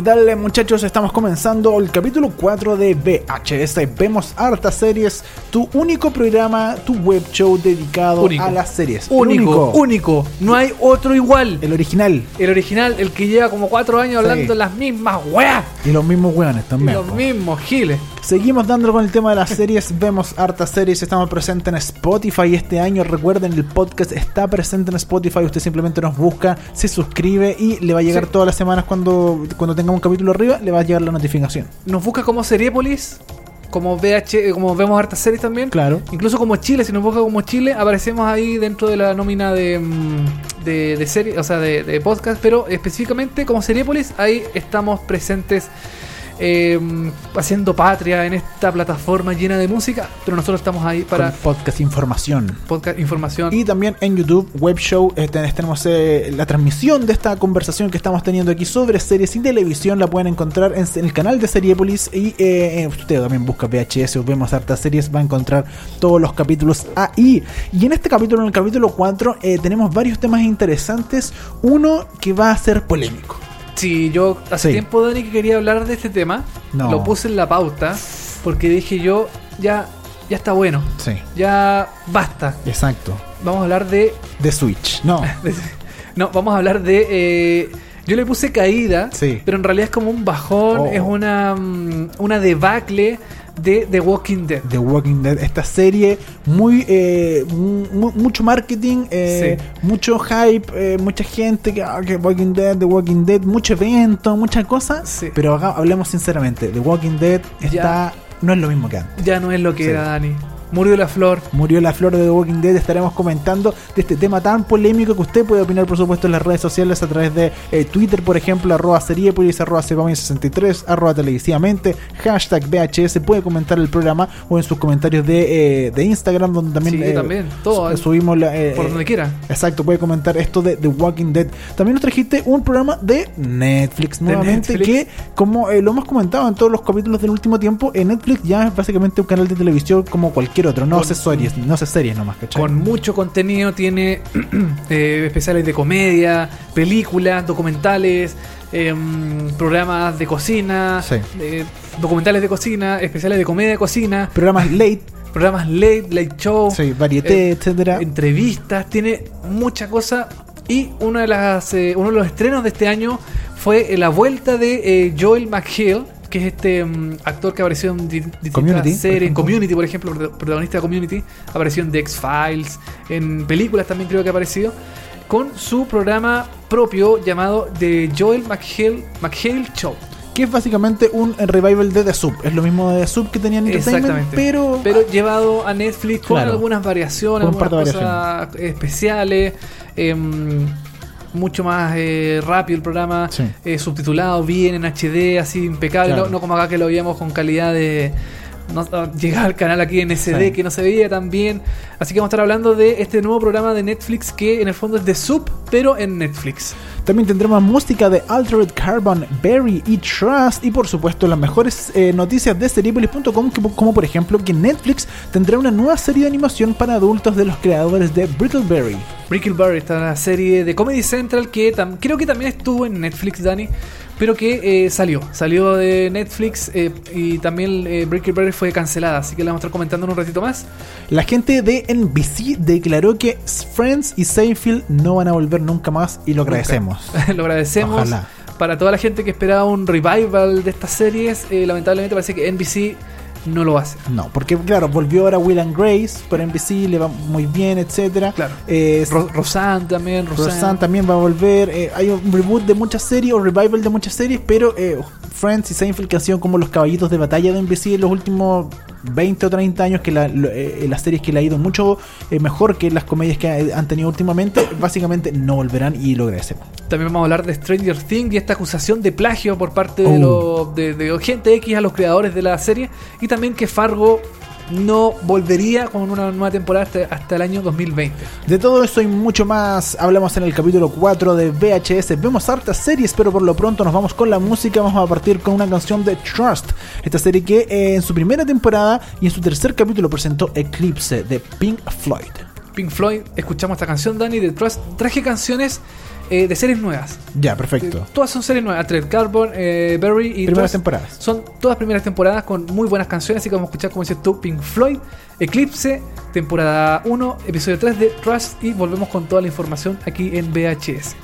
¿Qué tal eh, muchachos? Estamos comenzando el capítulo 4 de VHS. Vemos hartas series, tu único programa, tu web show dedicado Único. a las series. Único, único, no hay otro igual. El original. El original, el que lleva como cuatro años Sí. hablando las mismas weas. Y los mismos weones Y también. los po. mismos giles. Seguimos dándolo con el tema de las series. Vemos hartas series. Estamos presentes en Spotify este año. Recuerden, el podcast está presente en Spotify. Usted simplemente nos busca, se suscribe y le va a llegar Sí. todas las semanas cuando, cuando tenga un capítulo arriba, le va a llegar la notificación. Nos busca como Seriepolis, como VH, eh, como vemos hartas series también. Claro. Incluso como Chile, si nos busca como Chile, aparecemos ahí dentro de la nómina de, mm, de, de serie, o sea, de, de podcast, pero específicamente como Seriepolis, ahí estamos presentes eh, haciendo patria en esta plataforma llena de música, pero nosotros estamos ahí para Con podcast información. podcast, información. Y también en YouTube, Web Show, ten- tenemos eh, la transmisión de esta conversación que estamos teniendo aquí sobre series y televisión. La pueden encontrar en, en el canal de Seriepolis. Y eh, eh, usted también busca VHS o vemos hartas series, va a encontrar todos los capítulos ahí. Y en este capítulo, en el capítulo 4, eh, tenemos varios temas interesantes. Uno que va a ser polémico. Sí, yo hace Sí. tiempo, Dani, que quería hablar de este tema. No. Lo puse en la pauta porque dije yo, ya, ya está bueno. Sí, Ya basta. exacto. Vamos a hablar de... De Switch. No. No, vamos a hablar de... eh, yo le puse caída, Sí. pero en realidad es como un bajón, Oh. es una, mm, una debacle de The Walking Dead. The Walking Dead, esta serie muy eh, mu- mucho marketing, eh, Sí. mucho hype, eh, mucha gente que, ah, que Walking Dead, The Walking Dead, mucho evento, muchas cosas, Sí. pero hablemos sinceramente, The Walking Dead está no es lo mismo que antes. Ya no es lo que Sí. era, Dani. Murió la flor. Murió la flor de The Walking Dead. Estaremos comentando de este tema tan polémico que usted puede opinar, por supuesto, en las redes sociales a través de eh, Twitter, por ejemplo, arroba seriepolis, arroba Segomin63, arroba televisivamente, hashtag VHS. Puede comentar el programa o en sus comentarios de, eh, de Instagram, donde también, Sí, eh, también, todo, su- subimos la, Por donde quiera. Exacto, puede comentar esto de The Walking Dead. También nos trajiste un programa de Netflix nuevamente, Netflix. que como lo hemos comentado en todos los capítulos del último tiempo, en Netflix ya es básicamente un canal de televisión como cualquier otro, no hace series, no hace series nomás, ¿cachai? Con mucho contenido, tiene eh, especiales de comedia, películas, documentales, em, programas de cocina, Sí. eh, documentales de cocina, especiales de comedia de cocina, Programas late, programas late, late show, sí, varieté, eh, etcétera. entrevistas, tiene mucha cosa. Y una de las, uno de los estrenos de este año fue la vuelta de Joel McHale, que es este mm, actor que apareció en di- distintas Community, series, en. Community, por ejemplo, protagonista de Community, apareció en The X-Files, en películas también creo que ha aparecido, con su programa propio llamado The Joel McHale, McHale Show. Que es básicamente un revival de The Sub. Es lo mismo de The Sub que tenían Entertainment, pero, Pero llevado a Netflix con Claro. algunas variaciones, Con algunas cosas especiales. em, mucho más eh, rápido el programa, Sí. eh, subtitulado bien en HD, así impecable, Claro. no, no como acá que lo veíamos con calidad de... No, no, llegaba al canal aquí en SD Sí. que no se veía tan bien. Así que vamos a estar hablando de este nuevo programa de Netflix que en el fondo es de Sub, pero en Netflix. También tendremos música de Altered Carbon, Berry y Trust. Y por supuesto, las mejores eh, noticias de Seriepolis.com, como por ejemplo que Netflix tendrá una nueva serie de animación para adultos de los creadores de Brickleberry. Brickleberry, esta serie de Comedy Central que creo que también estuvo en Netflix, Dani, pero que eh, salió. Salió de Netflix eh, y también eh, Brickleberry fue cancelada, así que la vamos a estar comentando en un ratito más. La gente de NBC declaró que Friends y Seinfeld no van a volver nunca más y lo agradecemos. Lo agradecemos. Ojalá. Para toda la gente que esperaba un revival de estas series, eh, lamentablemente parece que NBC no lo hace. No, porque claro, volvió ahora Will and Grace por NBC, le va muy bien, etcétera. Claro. Eh, Ro- Roseanne también, Roseanne. Roseanne también va a volver. eh, hay un reboot de muchas series o revival de muchas series, pero eh, Friends y Seinfeld que han sido como los caballitos de batalla de NBC en los últimos 20 o 30 años, que la, eh, las series que le ha ido mucho eh, mejor que las comedias que ha- han tenido últimamente, básicamente no volverán y lo agradecemos. También vamos a hablar de Stranger Things y esta acusación de plagio por parte de, los de, de gente X a los creadores de la serie. Y también que Fargo no volvería con una nueva temporada hasta, hasta el año 2020. De todo eso y mucho más hablamos en el capítulo 4 de VHS. Vemos hartas series, pero por lo pronto nos vamos con la música. Vamos a partir con una canción de Trust. Esta serie que eh, en su primera temporada y en su tercer capítulo presentó Eclipse de Pink Floyd. Pink Floyd, escuchamos esta canción, Dani, de Trust. Traje canciones eh, de series nuevas. Ya, perfecto. Eh, Todas son series nuevas. Altered Carbon, eh, Berry y Primeras Trust temporadas. Son todas primeras temporadas con muy buenas canciones. Así que vamos a escuchar, como dices tú, Pink Floyd, Eclipse, temporada 1, episodio 3 de Trust. Y volvemos con toda la información aquí en VHS.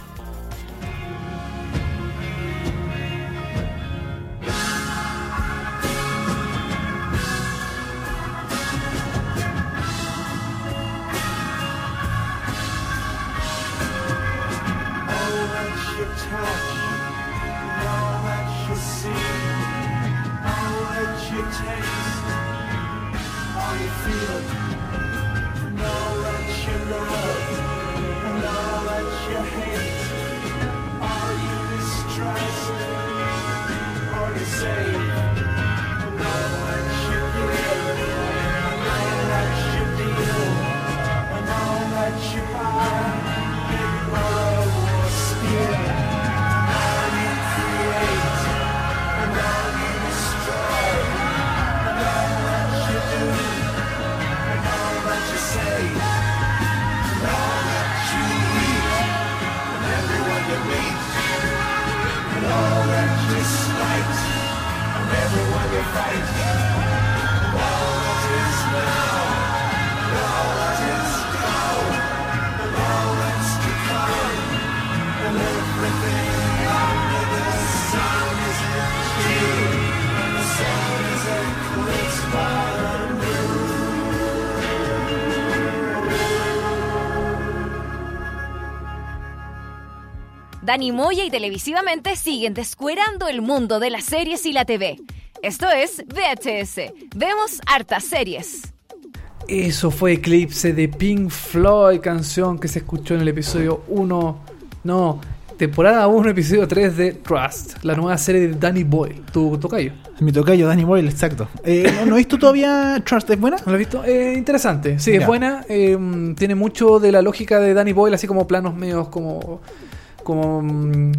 Dani Moya y televisivamente siguen descuerando el mundo de las series y la TV. Esto es VHS. Vemos hartas series. Eso fue Eclipse de Pink Floyd, canción que se escuchó en el episodio 1. No, temporada 1, episodio 3 de Trust, la nueva serie de Danny Boyle, tu tocayo. Mi tocayo, Danny Boyle, exacto. Eh, ¿no, ¿No he visto todavía Trust? ¿Es buena? ¿No lo has visto? Eh, interesante, sí, es buena. eh, tiene mucho de la lógica de Danny Boyle, así como planos medios como. Como. mm,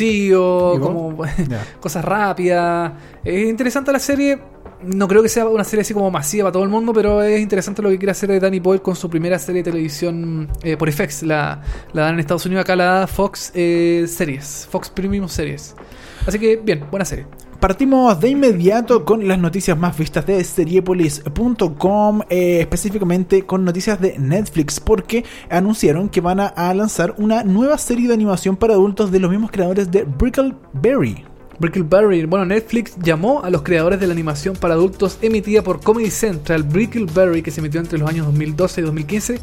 ¿Y vos? como. Cosas rápidas. Es interesante la serie. No creo que sea una serie así como masiva para todo el mundo, pero es interesante lo que quiere hacer Danny Boyle con su primera serie de televisión eh, por FX. La, la dan en Estados Unidos, acá la da Fox eh, Series, Fox Premium Series. Así que, bien, buena serie. Partimos de inmediato con las noticias más vistas de seriepolis.com, eh, específicamente con noticias de Netflix, porque anunciaron que van a, lanzar una nueva serie de animación para adultos de los mismos creadores de Brickleberry. Brickleberry. Bueno, Netflix llamó a los creadores de la animación para adultos emitida por Comedy Central, Brickleberry, que se emitió entre los años 2012 y 2015,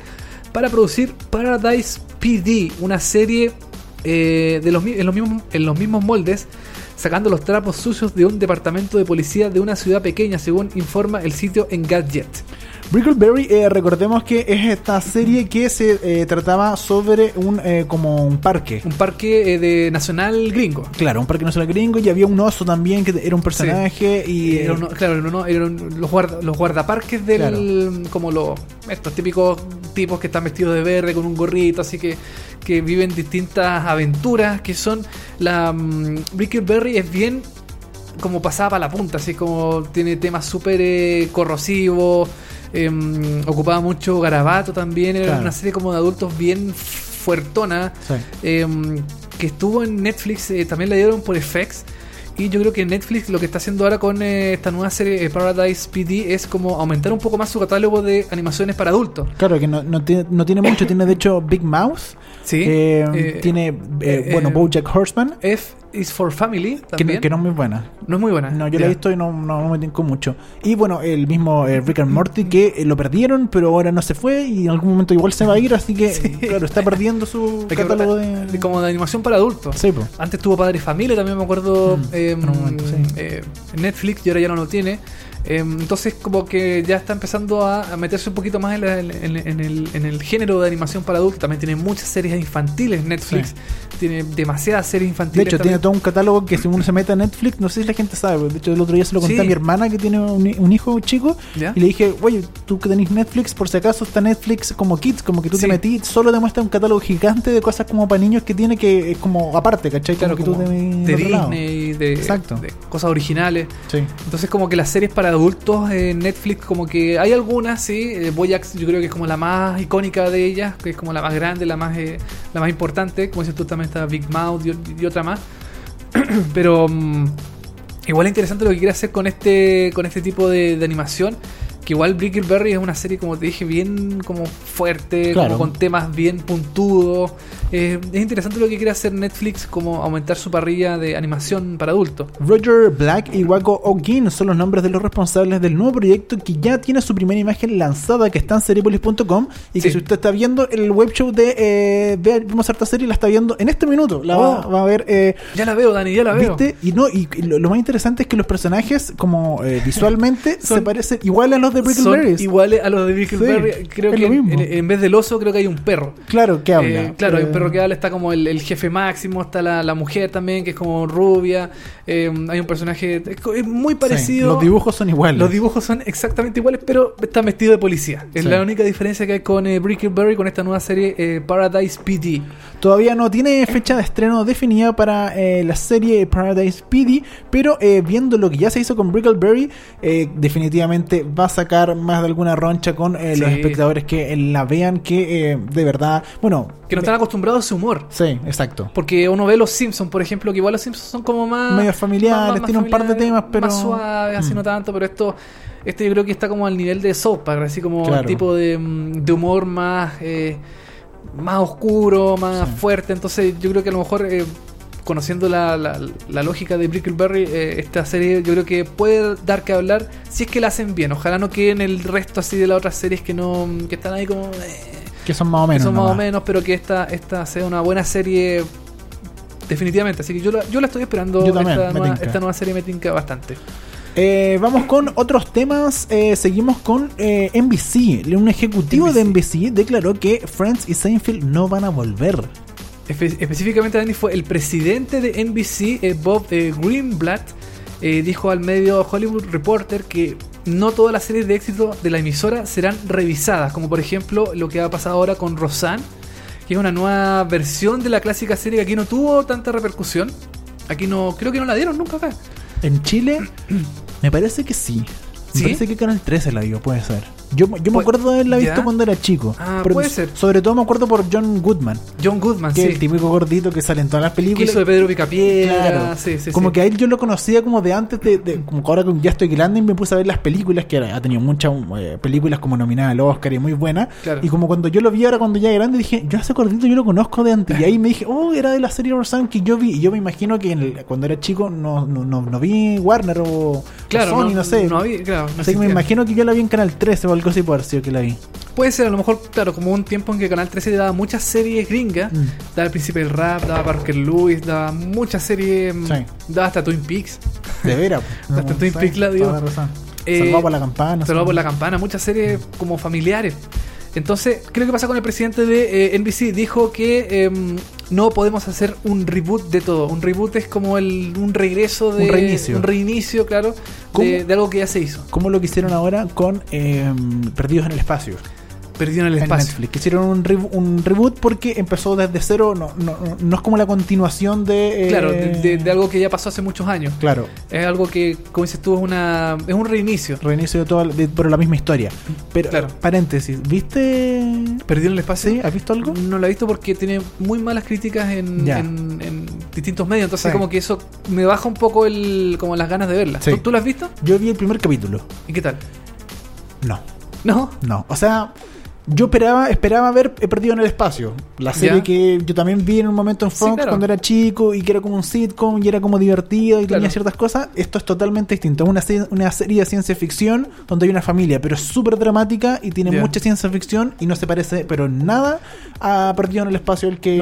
para producir Paradise PD, una serie eh, de los mismos, en los mismos moldes, sacando los trapos sucios de un departamento de policía de una ciudad pequeña, según informa el sitio Engadget. Brickleberry, eh, recordemos que es esta serie que se eh, trataba sobre un eh, como un parque. Un parque eh, de nacional gringo. Claro, un parque nacional gringo y había un oso también que era un personaje y Era uno- claro, uno- eran los, guarda- los guardaparques del. como los. estos típicos tipos que están vestidos de verde con un gorrito, así que. que viven distintas aventuras. Que son. La. mm, Brickleberry es bien. como pasada para la punta, así como tiene temas súper eh, corrosivos. Em, ocupaba mucho garabato también. Era Claro. una serie como de adultos bien fuertona. Sí. em, que estuvo en Netflix, eh, también la dieron por FX. Y yo creo que Netflix lo que está haciendo ahora con eh, esta nueva serie eh, Paradise PD es como aumentar un poco más su catálogo de animaciones para adultos. Claro, que no, no tiene, no tiene mucho, tiene de hecho Big Mouth, Sí. eh, Eh, tiene, bueno, Bojack Horseman, F is for Family. Que, que no es muy buena. No es muy buena. No, yo la he visto y no, no, no me tincó mucho. Y bueno, el mismo eh, Rick and Morty que eh, lo perdieron, pero ahora no se fue y en algún momento igual se va a ir, así que, Sí. claro, está perdiendo su catálogo de. de- como de animación para adultos. Sí. Antes tuvo Padre y Familia, también me acuerdo Mm, eh, en un momento, sí. eh, Netflix y ahora ya no lo tiene. Entonces como que ya está empezando a, meterse un poquito más en, la- en- en- en el, en el género de animación para adultos. También tiene muchas series infantiles Netflix. Tiene demasiadas series De infantiles. hecho, tiene todo un catálogo que si uno se mete a Netflix, no sé si la gente sabe. De hecho, el otro día se lo conté Sí. a mi hermana que tiene un, un hijo chico ¿Ya? y le dije, oye, tú que tenés Netflix, por si acaso está Netflix como Kids, como que tú Sí. te metí, solo te muestra un catálogo gigante de cosas como para niños que tiene que es como aparte, ¿cachai? Claro, como que como tú de, de. Disney, de, Exacto. de cosas originales. Sí. Entonces como que las series para adultos en Netflix como que hay algunas, sí. Eh, Boyax yo creo que es como la más icónica de ellas, que es como la más grande, la más eh, la más importante. Como dices tú también está Big Mouth y, y otra más. Pero mm, igual es interesante lo que quiere hacer con este con este tipo de, de animación. Que igual Brickleberry es una serie, como te dije, bien como fuerte, Claro. como con temas bien puntudos. Eh, es interesante lo que quiere hacer Netflix, como aumentar su parrilla de animación para adultos. Roger Black y Wako Ogin son los nombres de los responsables del nuevo proyecto que ya tiene su primera imagen lanzada que está en seriepolis.com y que Sí. si usted está viendo el web show de eh, Ve- Vemos harta serie la está viendo en este minuto la Oh. va a ver eh, Ya la veo, Dani, ya la veo. ¿Viste? Y no, y lo, lo más interesante es que los personajes, como eh, visualmente, Son- se parecen igual a los de Brickleberries. iguales a los de Brickleberry. Sí, creo es que lo mismo. en, en vez del oso, creo que hay un perro. Claro, que habla. Eh, claro, hay un perro que habla, está como el, el jefe máximo, está la, la mujer también, que es como rubia. eh, hay un personaje. Es, muy sí, parecido. los dibujos son iguales. Los dibujos son exactamente iguales, pero está vestido de policía. Es Sí. la única diferencia que hay con eh, Brickleberry, con esta nueva serie eh, Paradise PD. Todavía no tiene fecha de estreno definida para eh, la serie Paradise PD, pero eh, viendo lo que ya se hizo con Brickleberry, definitivamente va a sacar más de alguna roncha con los espectadores que la vean, que de verdad, bueno, Que no están acostumbrados a ese humor. sí, exacto. Porque uno ve los Simpsons, por ejemplo, que igual los Simpsons son como más. Medio familiares, tiene un par de temas, pero- Más suaves, así Mm. no tanto, pero esto. Este yo creo que está como al nivel de Park, así como Claro. un tipo de, mm, de humor más. eh, más oscuro, más Sí. fuerte. Entonces yo creo que a lo mejor. eh, Conociendo la, la- la lógica de Brickleberry, eh, esta serie yo creo que puede dar que hablar si es que la hacen bien. Ojalá no queden el resto así de las otras series que no que están ahí como... eh, Que son más o que menos. son más o menos, pero que esta, esta sea una buena serie definitivamente. Así que yo la, yo la estoy esperando. Yo también, esta, nueva, tinca. esta nueva serie me tinca bastante. Eh, vamos con otros temas. Eh, seguimos con eh, NBC. Un ejecutivo de NBC declaró que Friends y Seinfeld no van a volver. Espe- específicamente, fue el presidente de NBC, Bob Greenblatt, dijo al medio Hollywood Reporter que no todas las series de éxito de la emisora serán revisadas, como por ejemplo lo que ha pasado ahora con Roseanne, que es una nueva versión de la clásica serie que aquí no tuvo tanta repercusión. Aquí no, creo que no la dieron nunca acá. En Chile, me parece que sí. Me ¿Sí? parece que Canal 13 la dio, puede ser. Yo, yo me acuerdo de haberla visto ¿Ya? cuando era chico. Ah, Pero puede ser. Sobre todo me acuerdo por John Goodman, John Goodman, que sí. es el típico gordito que sale en todas las que películas. hizo de Pedro Picapiedra. Claro. Sí, sí, como sí. que a él yo lo conocía como de antes de, de- como que ahora que ya estoy grande y me puse a ver las películas que ha tenido muchas eh, películas como nominadas al Oscar y muy buenas Claro. y como cuando yo lo vi ahora cuando ya era grande dije yo ese gordito yo lo conozco de antes y ahí me dije oh era de la serie Roseanne que yo vi y yo me imagino que en el- cuando era chico no, no, no, no vi Warner o Claro, Sony no, sé No había, claro, no Así que me imagino que yo la vi en Canal 13 o algo así por que la vi Puede ser, a lo mejor, claro, como un tiempo en que Canal 13 daba muchas series gringas. Mm. Daba El Príncipe del Rap, daba Parker Lewis, daba muchas series. mm, Sí. Daba hasta Twin Peaks. de veras Hasta Twin Peaks la dio. Eh, Salvado por la campana Salvado por la campana, muchas series como familiares. Entonces, creo que pasa con el presidente de eh, NBC. Dijo que em, no podemos hacer un reboot de todo. Un reboot es como el, un regreso de. Un reinicio. Un reinicio, claro, de algo que ya se hizo. como lo que hicieron ahora con eh, Perdidos en el Espacio Perdido en el en espacio. Netflix. Que hicieron un, rebo- un reboot porque empezó desde cero, no, no, no- es como la continuación de... eh, Claro, de, de- de algo que ya pasó hace muchos años. Claro, Es algo que, como dices tú, es, una, es un reinicio. reinicio de toda, de- pero la misma historia. Pero, Claro. paréntesis, ¿viste? Perdido en el espacio. ¿Sí? ¿Has visto algo? No lo he visto porque tiene muy malas críticas en, en- en distintos medios. Entonces, Sí. como que eso me baja un poco el, como las ganas de verla. Sí. ¿Tú, tú la has visto? Yo vi el primer capítulo. ¿Y qué tal? No, ¿No? no. O sea, Yo esperaba, esperaba ver He Perdido en el Espacio. La serie Ya. que yo también vi en un momento en Sí, Fox claro. cuando era chico y que era como un sitcom y era como divertido y Claro. tenía ciertas cosas. Esto es totalmente distinto. Es una, una serie de ciencia ficción donde hay una familia, pero es súper dramática y tiene Ya. mucha ciencia ficción y no se parece, pero nada, a Perdido en el Espacio el que.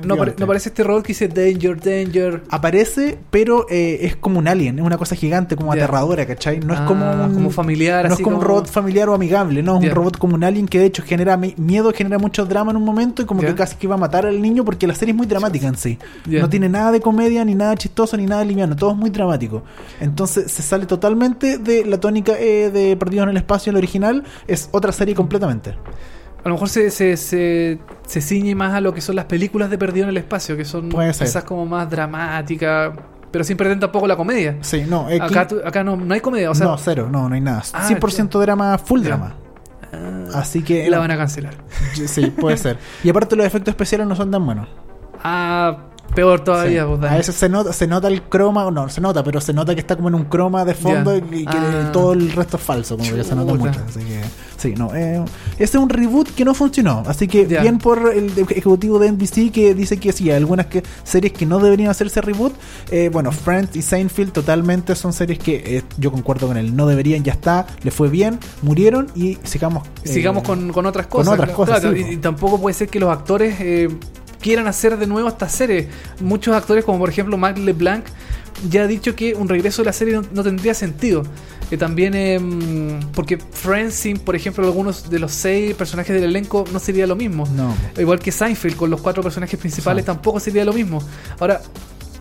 No, no, pare- antes. no parece este robot que dice Danger, Danger. Aparece, pero eh, es como un alien, es una cosa gigante, como Ya. aterradora, ¿cachai? No es Ah, como un, como familiar, No así es como un robot familiar o amigable, no, es un robot como un alien que de hecho genera mi- miedo, genera mucho drama en un momento y como que casi que va a matar al niño porque la serie es muy dramática en sí. No tiene nada de comedia, ni nada chistoso, ni nada liviano, todo es muy dramático. Entonces se sale totalmente de la tónica eh, de Perdidos en el Espacio, el original, es otra serie completamente. A lo mejor se, se, se, se ciñe más a lo que son las películas de Perdido en el Espacio, que son quizás como más dramáticas, pero sin perder tampoco la comedia. Sí, no, aquí- Acá, no, no hay comedia, o sea, no, cero, no, no hay nada. Ah, 100% drama, full drama. Ah, Así que... la van a cancelar. Sí, puede ser. Y aparte los efectos especiales no son tan buenos. Ah, peor todavía, Sí. A veces se nota, se nota el croma, no, se nota, pero se nota que está como en un croma de fondo y que Ah. todo el resto es falso, como que se nota Chuta. mucho. Así que, sí, no. Eh, este es un reboot que no funcionó. Así que bien por el ejecutivo de NBC que dice que sí, hay algunas que, series que no deberían hacerse reboot. Eh, bueno, Friends y Seinfeld totalmente son series que eh, yo concuerdo con él. No deberían, ya está, le fue bien, murieron y sigamos. eh, Sigamos con, con otras con cosas. otras cosas, Claro, sí, y, po. y tampoco puede ser que los actores eh, quieran hacer de nuevo esta serie. Muchos actores, como por ejemplo Mark LeBlanc, ya ha dicho que un regreso de la serie no, no tendría sentido. Que también, em, porque sin, por ejemplo, algunos de los seis personajes del elenco, no sería lo mismo. No. Igual que Seinfeld, con los cuatro personajes principales, tampoco sería lo mismo. Ahora,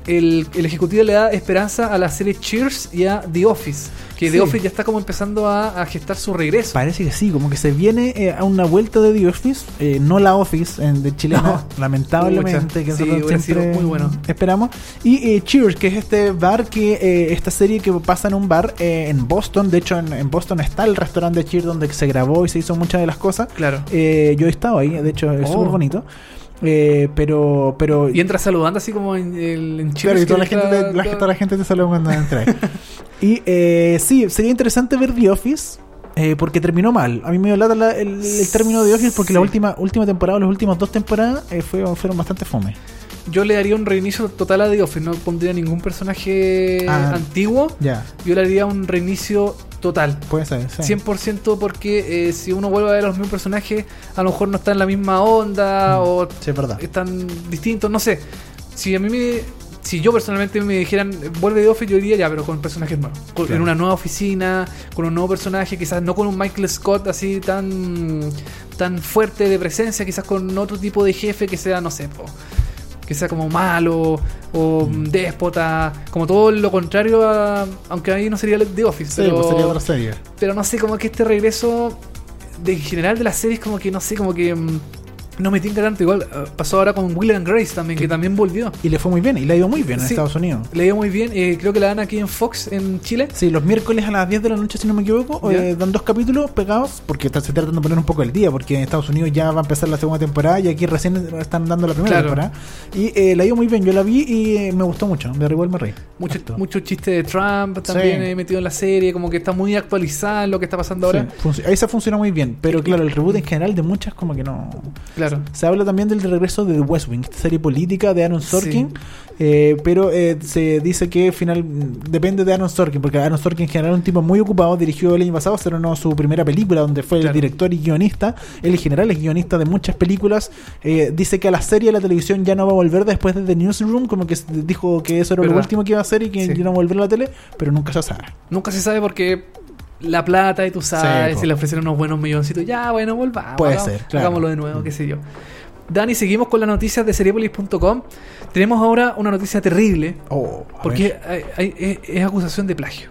el, el ejecutivo le da esperanza a la serie Cheers y a The Office. Que The Sí. Office ya está como empezando a, a gestar su regreso. Parece que sí, como que se viene eh, a una vuelta de The Office, eh, no la Office en de chilena, No. lamentablemente, que sí, siempre sido muy bueno. esperamos. Y eh, Cheers, que es este bar que, eh, esta serie que pasa en un bar eh, en Boston, de hecho en, en Boston está el restaurante de Cheers donde se grabó y se hizo muchas de las cosas. Claro. Eh, yo he estado ahí, de hecho es Oh. súper bonito. Eh, pero, pero Y entra saludando así como en, en Claro, Cheers, y toda la, gente la- toda la gente te saluda cuando entra ahí. y eh, sí, sería interesante ver The Office. eh, porque terminó mal. A mí me lata la- el, el término de The Office porque Sí. la última última temporada, las últimas dos temporadas eh, fue- fueron bastante fome. Yo le daría un reinicio total a The Office. No pondría ningún personaje Ah. antiguo. Yo le haría un reinicio total. puede ser. sí. 100% porque eh, si uno vuelve a ver los mismos personajes, a lo mejor no está en la misma onda Mm. o Sí, es están distintos, no sé. Si a mí me. Si yo personalmente me dijeran, vuelve de Office, yo diría ya, pero con personajes nuevos. Con- Claro. En una nueva oficina, con un nuevo personaje, quizás no con un Michael Scott así tan, tan fuerte de presencia, quizás con otro tipo de jefe que sea, no sé, po, que sea como malo o Mm. déspota, como todo lo contrario a. Aunque ahí no sería The Office, Sí, pero, pues sería otra serie. pero no sé, como que este regreso de en general de las series, como que no sé, como que. No me tinca tanto. Igual eh, pasó ahora con Will and Grace también, que también volvió. Y le fue muy bien, y le ha ido muy bien en Sí. Estados Unidos. Le dio muy bien. eh, creo que la dan aquí en Fox, en Chile. Sí, los miércoles a las 10 de la noche, si no me equivoco, eh, dan dos capítulos pegados, porque está- se tratan de poner un poco el día, porque en Estados Unidos ya va a empezar la segunda temporada y aquí recién están dando la primera Claro. temporada. Y eh, la dio muy bien, yo la vi y eh, me gustó mucho, de igual me reí. Mucho, mucho chiste de Trump también Sí. metido en la serie. Como que está muy actualizada en lo que está pasando ahora. Sí, se funciona muy bien, pero claro, el reboot en general de muchas como que no... Claro. Se habla también del regreso de The West Wing, esta serie política de Aaron Sorkin, Sí. eh, pero eh, se dice que final depende de Aaron Sorkin, porque Aaron Sorkin en general es un tipo muy ocupado, dirigió el año pasado, estrenó su primera película donde fue Claro. el director y guionista, él en general es guionista de muchas películas, eh, dice que a la serie, a la televisión ya no va a volver después de The Newsroom, como que dijo que eso era lo último que iba a hacer y que Sí. ya no va a volver a la tele, pero nunca se sabe. Nunca se sabe porque la plata y tú sabes, si le ofrecieron unos buenos milloncitos, ya, bueno, volvamos. Puede hagamos- ser, claro. Hagámoslo de nuevo, qué sé yo. Dani, seguimos con las noticias de Seriepolis.com. Tenemos ahora una noticia terrible Oh, porque ver. hay- hay- es, es acusación de plagio.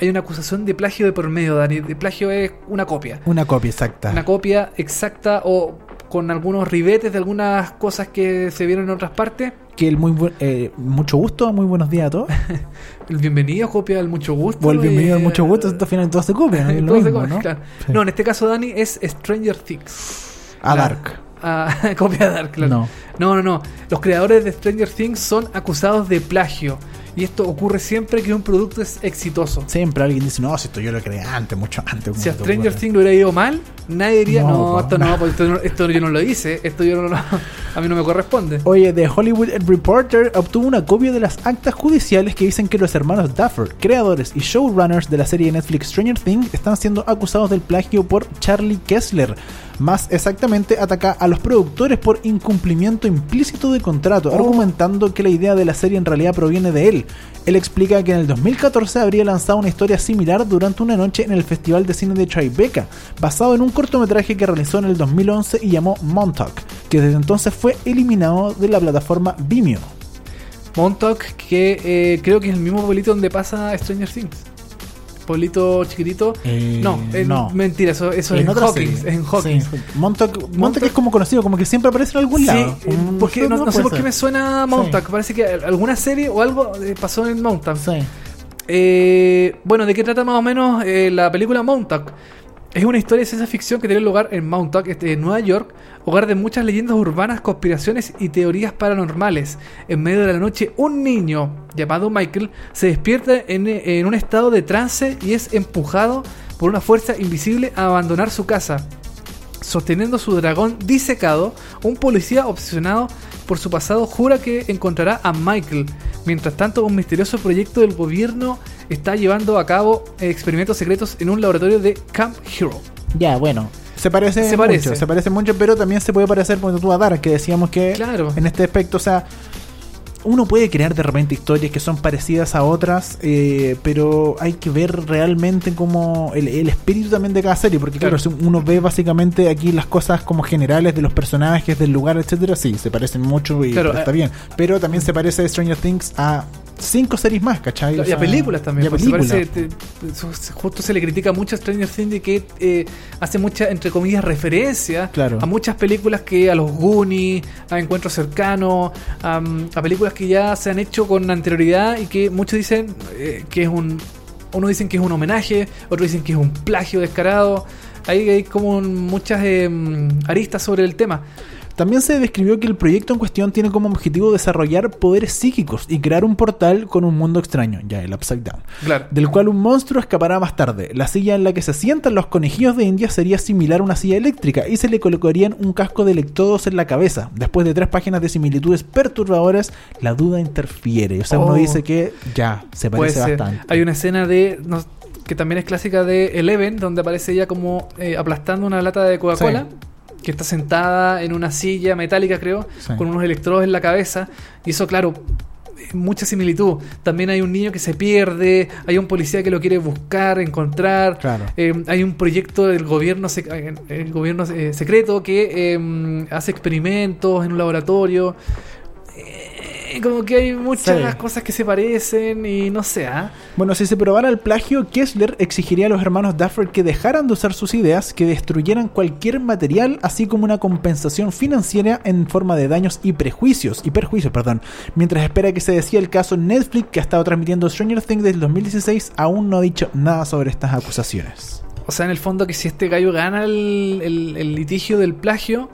Hay una acusación de plagio de por medio, Dani. De plagio es una copia. Una copia exacta. Una copia exacta o con algunos ribetes de algunas cosas que se vieron en otras partes. que el muy eh, mucho gusto, muy buenos días a todos. El bienvenido, copia del mucho gusto. O el bienvenido eh, al mucho gusto, esto al final todo se copia, ¿no? Es lo todo se mismo, copia, ¿no? claro. Sí. No, en este caso, Dani, es Stranger Things. A La- Dark. Ah, copia de Dark, claro. No. No, no, no. Los creadores de Stranger Things son acusados de plagio. Y esto ocurre siempre que un producto es exitoso. Siempre alguien dice, no, si esto yo lo creé antes, mucho antes. Si a ¿cómo te Stranger ocurre?". Things le hubiera ido mal, nadie diría, No, no, esto no. pues esto, no- esto yo no lo hice, esto yo no lo- a mí no me corresponde. Oye, The Hollywood Reporter obtuvo una copia de las actas judiciales que dicen que los hermanos Duffer, creadores y showrunners de la serie de Netflix Stranger Things, están siendo acusados del plagio por Charlie Kessler. Más exactamente, ataca a los productores por incumplimiento implícito de contrato, argumentando que la idea de la serie en realidad proviene de él. Él explica que en el 2014 habría lanzado una historia similar durante una noche en el Festival de Cine de Tribeca, basado en un cortometraje que realizó en el 2011 y llamó Montauk, que desde entonces fue eliminado de la plataforma Vimeo. Montauk, que eh, creo que es el mismo pueblito donde pasa Stranger Things. Pueblito chiquitito. Eh, no, es no. mentira, eso, eso es En Hawkins. Es en Hawkins. Sí, Montauk, Montauk Montauk- es como conocido, como que siempre aparece en algún Sí, lado. eh, porque no, no sé por qué me suena Montauk. Parece que alguna serie o algo eh, pasó en Montauk. Sí. Eh, bueno, ¿de qué trata más o menos eh, la película Montauk? Es una historia de ciencia ficción que tiene lugar en Montauk, este, en Nueva York, hogar de muchas leyendas urbanas, conspiraciones y teorías paranormales. En medio de la noche, un niño llamado Michael se despierta en, en un estado de trance y es empujado por una fuerza invisible a abandonar su casa. Sosteniendo su dragón disecado, un policía obsesionado por su pasado jura que encontrará a Michael. Mientras tanto, un misterioso proyecto del gobierno está llevando a cabo experimentos secretos en un laboratorio de Camp Hero. Ya, bueno. Se parece, Se mucho, parece. se parece mucho, pero también se puede parecer cuando tú a Dark, que decíamos que Claro. en este aspecto, o sea, uno puede crear de repente historias que son parecidas a otras, eh, pero hay que ver realmente como el, el espíritu también de cada serie, porque claro, Claro. si uno ve básicamente aquí las cosas como generales de los personajes, del lugar, etcétera, sí, se parecen mucho y Claro, está eh, bien, pero también se parece Stranger Things a cinco series más, ¿cachai? O Y a películas también. y a películas. parece, te- justo se le critica mucho a Stranger Things de que eh, hace mucha, entre comillas, referencia Claro. a muchas películas que a los Goonies, a Encuentros Cercanos, a, a películas que ya se han hecho con anterioridad y que muchos dicen eh, que es un. Unos dicen que es un homenaje, otros dicen que es un plagio descarado. Ahí hay como muchas eh, aristas sobre el tema. También se describió que el proyecto en cuestión tiene como objetivo desarrollar poderes psíquicos y crear un portal con un mundo extraño, ya el Upside Down, Claro. del cual un monstruo escapará más tarde. La silla en la que se sientan los conejillos de India sería similar a una silla eléctrica y se le colocarían un casco de electrodos en la cabeza. Después de tres páginas de similitudes perturbadoras, la duda interfiere. O sea, uno Oh. dice que ya, se parece bastante. Hay una escena de. no- que también es clásica de Eleven, donde aparece ella como eh, aplastando una lata de Coca-Cola. Que está sentada en una silla metálica, creo, Sí. con unos electrodos en la cabeza. Y eso, claro, mucha similitud. También hay un niño que se pierde, hay un policía que lo quiere buscar, encontrar. Claro. Eh, hay un proyecto del gobierno, eh, el gobierno eh, secreto que eh, hace experimentos en un laboratorio. Como que hay muchas Sí. cosas que se parecen y no sé, ¿ah? Bueno, si se probara el plagio, Kessler exigiría a los hermanos Duffer que dejaran de usar sus ideas, que destruyeran cualquier material, así como una compensación financiera en forma de daños y prejuicios, y perjuicios, perdón. Mientras espera que se decida el caso, Netflix, que ha estado transmitiendo Stranger Things desde el 2016, aún no ha dicho nada sobre estas acusaciones. O sea, en el fondo que si este gallo gana el, el- el litigio del plagio,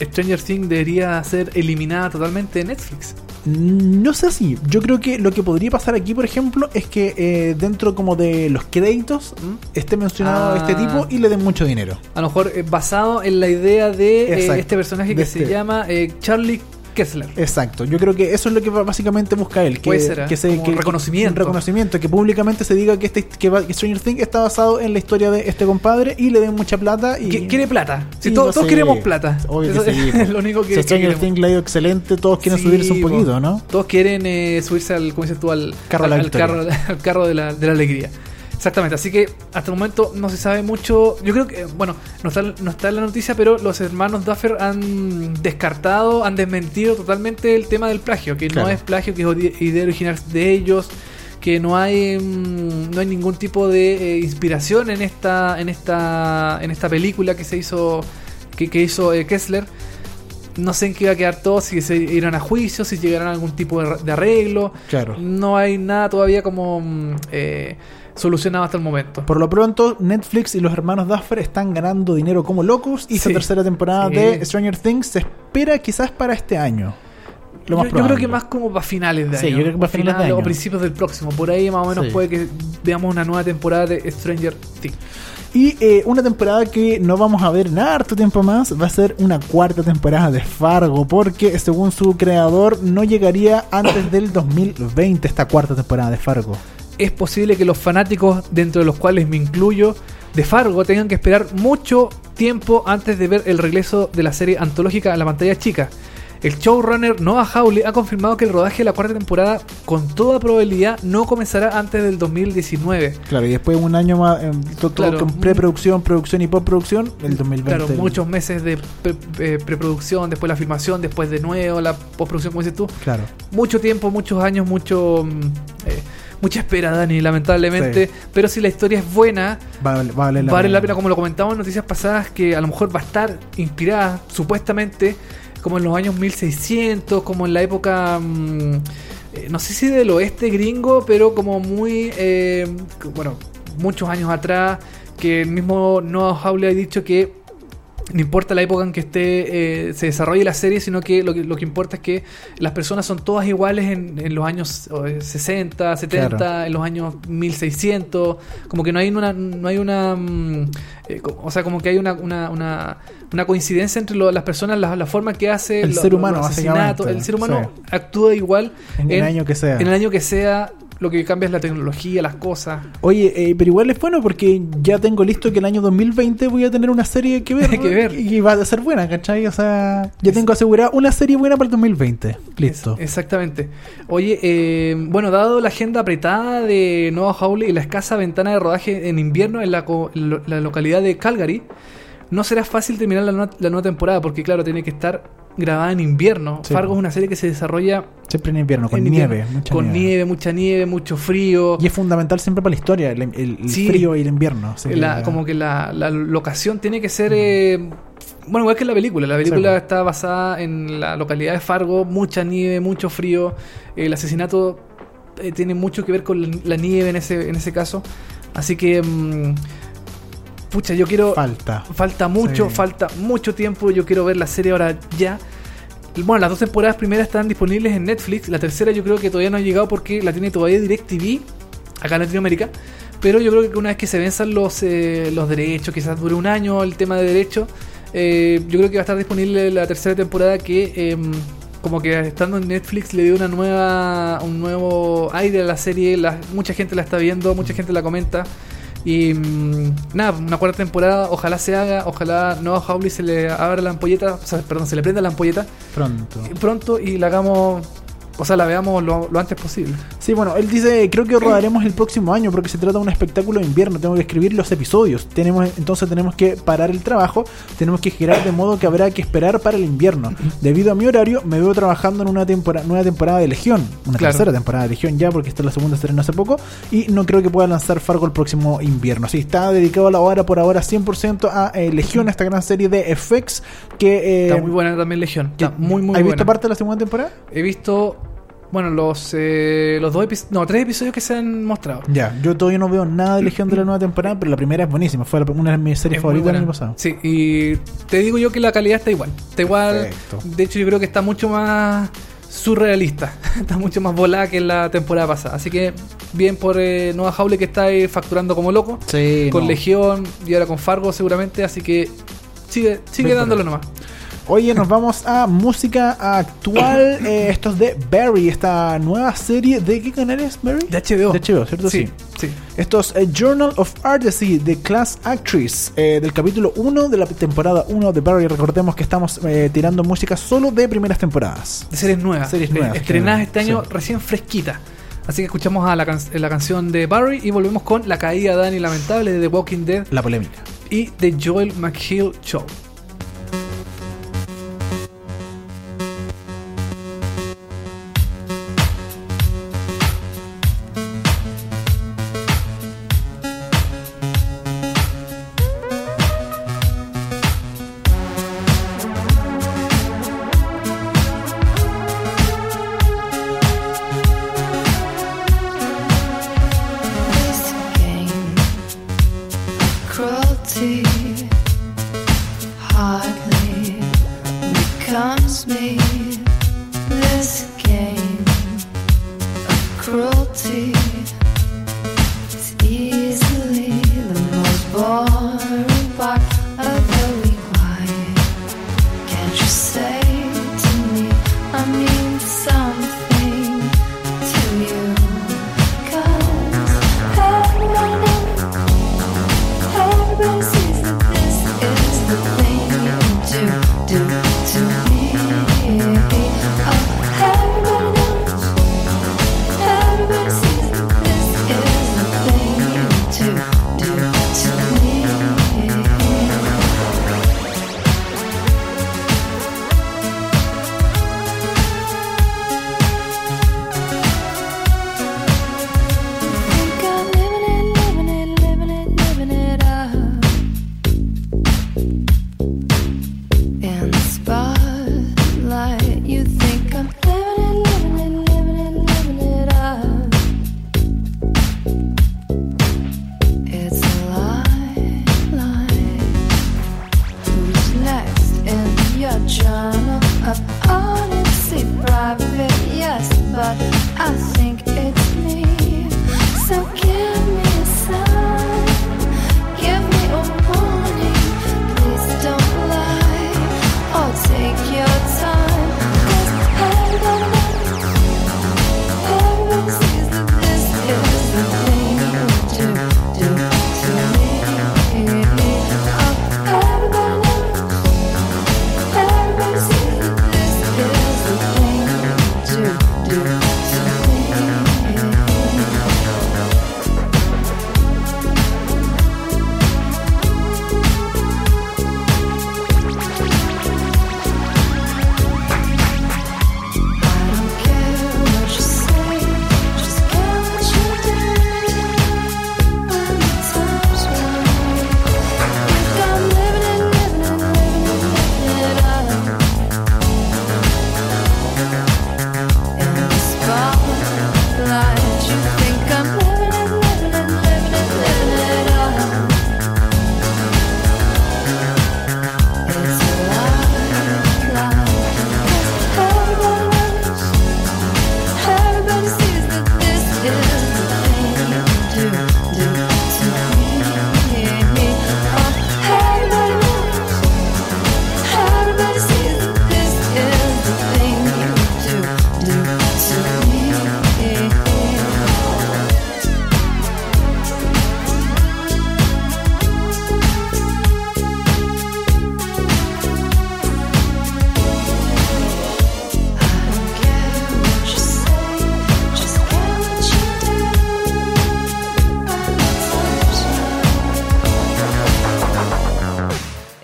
Stranger Things debería ser eliminada totalmente de Netflix. No sé si, yo creo que lo que podría pasar aquí, por ejemplo, es que eh, dentro como de los créditos ¿Mm? esté mencionado Ah. este tipo y le den mucho dinero. A lo mejor eh, basado en la idea de eh, este personaje De que este. se llama eh, Charlie Kessler. Exacto, yo creo que eso es lo que básicamente busca él, que, ser, ¿eh? que se que- reconocimiento. un reconocimiento, que públicamente se diga que este que que Stranger Things está basado en la historia de este compadre y le den mucha plata y Qui- Quiere plata. Si Sí, todos queremos plata. Obvio que Eso sí, es po. lo único que, Si Stranger. Things le ha ido excelente, todos quieren Sí, subirse un po. poquito, ¿no? Todos quieren eh, subirse al, ¿cómo dices tú? Al Carro al, al carro, al carro de, la, de la alegría. Exactamente, así que hasta el momento no se sabe mucho. Yo creo que, bueno, no está, no está en la noticia, pero los hermanos Duffer han descartado, han desmentido totalmente el tema del plagio, que Claro. no es plagio, que es idea original de ellos, que no hay mm, no hay ningún tipo de eh, inspiración en esta en esta en esta película que se hizo que, que hizo eh, Kessler. No sé en qué va a quedar todo, si se irán a juicio, si llegarán a algún tipo de, de arreglo. Claro. No hay nada todavía como mm, eh, solucionado hasta el momento. Por lo pronto, Netflix y los hermanos Duffer están ganando dinero como locos y esta Sí. tercera temporada Sí. de Stranger Things se espera quizás para este año. Lo más yo, yo creo que más como para finales de Sí, año. yo creo que para finales de O año. principios del próximo. Por ahí más o menos Sí. puede que veamos una nueva temporada de Stranger Things. Y eh, una temporada que no vamos a ver en harto tiempo más va a ser una cuarta temporada de Fargo, porque según su creador no llegaría antes del 2020 esta cuarta temporada de Fargo. Es posible que los fanáticos, dentro de los cuales me incluyo, de Fargo tengan que esperar mucho tiempo antes de ver el regreso de la serie antológica a la pantalla chica. El showrunner Noah Hawley ha confirmado que el rodaje de la cuarta temporada, con toda probabilidad, no comenzará antes del 2019. Claro, y después de un año más, eh, to- todo Claro. con preproducción, producción y postproducción, el 2020. Claro, muchos meses de pre- eh, preproducción, después la filmación, después de nuevo la postproducción, como dices tú. Claro. Mucho tiempo, muchos años, mucho mm, eh, mucha espera, Dani, lamentablemente. Pero si la historia es buena, Vale, vale la vale pena. la pena, como lo comentamos en noticias pasadas, que a lo mejor va a estar inspirada, supuestamente, como en los años 1600, como en la época, mm, eh, no sé si del oeste gringo, pero como muy, eh, bueno, muchos años atrás, que el mismo Noah Hawley ha dicho que no importa la época en que esté eh, se desarrolle la serie, sino que lo, que lo que importa es que las personas son todas iguales en, en los años eh, 60, 70, Claro. en los años 1600, como que no hay una no hay una mm, eh, o sea, como que hay una una, una, una coincidencia entre lo- las personas, la, la forma que hace El lo- ser humano, el ser humano Sí. actúa igual En el año que sea. en el año que sea, lo que cambia es la tecnología, las cosas. Oye, eh, pero igual es bueno porque ya tengo listo que el año 2020 voy a tener una serie que ver. Que ver. Y va a ser buena, ¿cachai? O sea, ya tengo asegurada una serie buena para el 2020. Listo. Exactamente. Oye, eh, bueno, dado la agenda apretada de Noah Hawley y la escasa ventana de rodaje en invierno en la, co- la localidad de Calgary, no será fácil terminar la, nueva- la nueva temporada porque, claro, tiene que estar grabada en invierno. Sí. Fargo es una serie que se desarrolla Siempre en invierno, con en nieve. invierno, mucha con nieve. nieve, mucha nieve, mucho frío. Y es fundamental siempre para la historia, el, el- el Sí. frío y el invierno. La- como que la, la locación tiene que ser. eh, bueno, igual que en la película. La película Sí. está basada en la localidad de Fargo, mucha nieve, mucho frío. El asesinato eh, tiene mucho que ver con la, la nieve en ese, en ese caso. Así que. mm, pucha, yo quiero. Falta. Falta mucho, Sí. falta mucho tiempo. Yo quiero ver la serie ahora ya. Bueno, las dos temporadas primeras están disponibles en Netflix. La tercera yo creo que todavía no ha llegado porque la tiene todavía DirecTV acá en Latinoamérica. Pero yo creo que una vez que se venzan los, eh, los derechos, quizás dure un año el tema de derechos, eh, yo creo que va a estar disponible la tercera temporada que em, como que estando en Netflix le dio una nueva un nuevo aire a la serie. La- mucha gente la está viendo, mucha gente la comenta. Y mm, nada, una cuarta temporada, ojalá se haga, ojalá Noah Hawley se le abra la ampolleta, o sea, perdón, se le prenda la ampolleta Pronto. pronto y la hagamos, o sea, la veamos lo, lo antes posible. Sí, bueno, él dice, creo que rodaremos el próximo año porque se trata de un espectáculo de invierno, tengo que escribir los episodios, tenemos entonces tenemos que parar el trabajo, tenemos que girar de modo que habrá que esperar para el invierno. Debido a mi horario, me veo trabajando en una temporada, nueva temporada de Legión, una Claro. tercera temporada de Legión ya, porque esta es la segunda estreno hace poco, y no creo que pueda lanzar Fargo el próximo invierno. Sí, está dedicado a la hora por ahora 100% a eh, Legión, esta gran serie de FX que... eh, Está muy buena también Legión, está muy, muy ¿Has buena. visto parte de la segunda temporada? He visto, bueno, los, eh, los dos episodios, no, tres episodios que se han mostrado. Ya, yo todavía no veo nada de Legión de la nueva temporada, pero la primera es buenísima. Fue la- una de mis series Es favoritas del año pasado. Sí, y te digo yo que la calidad está igual. Está igual. Perfecto. De hecho, yo creo que está mucho más surrealista. está mucho más volada que en la temporada pasada. Así que bien por eh, Noah Hawley que está ahí facturando como loco. Sí, con no. Legión y ahora con Fargo seguramente. Así que sigue, sigue dándolo nomás. Oye, nos vamos a música actual. eh, esto es de Barry, esta nueva serie. ¿De qué canal es, Barry? De HBO. De HBO, ¿cierto? Sí, sí. Esto es eh, Journal of Artsy de Class Actress, eh, del capítulo 1 de la temporada 1 de Barry. Recordemos que estamos eh, tirando música solo de primeras temporadas. De series nuevas. Series nuevas, Estrenadas este año Sí. recién fresquita. Así que escuchamos a la, can- la canción de Barry y volvemos con La caída de Danny Lamentable de The Walking Dead La polémica. y de Joel McHale Show.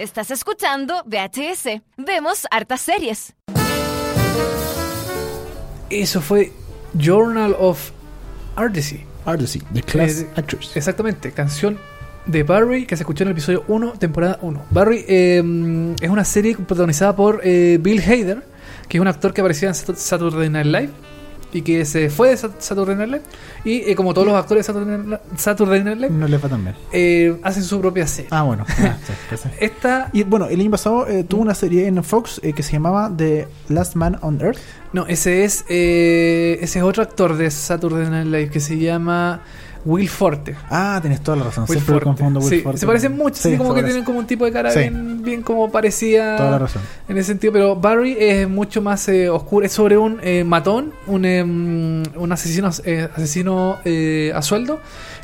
Estás escuchando VHS. Vemos hartas series. Eso fue Journal of Artsy. Artsy, The Class Eh, Actress. Exactamente, canción de Barry que se escuchó en el episodio 1, temporada 1. Barry eh, es una serie protagonizada por eh, Bill Hader, que es un actor que aparecía en Sat- Saturday Night Live y que se fue de Sat- Saturday Night Live. Y eh, como todos los actores de Saturday Night, Saturday Night Live, No le va tan bien. eh, hacen su propia serie. Ah, bueno. Ah, sí, sí, sí. Esta, Y bueno, el año pasado eh, tuvo una serie en Fox eh, que se llamaba The Last Man on Earth. no, ese es, ese es otro actor de Saturday Night Live que se llama Will Forte. Ah, tienes toda la razón. Will Siempre Forte. confundo Will Sí, Forte. se parecen mucho, Sí, como que tienen como un tipo de cara Sí. bien, bien como parecía Toda la razón. en ese sentido, pero Barry es mucho más eh, oscuro, es sobre un eh, matón, un, em, un asesino, eh, asesino eh, a sueldo,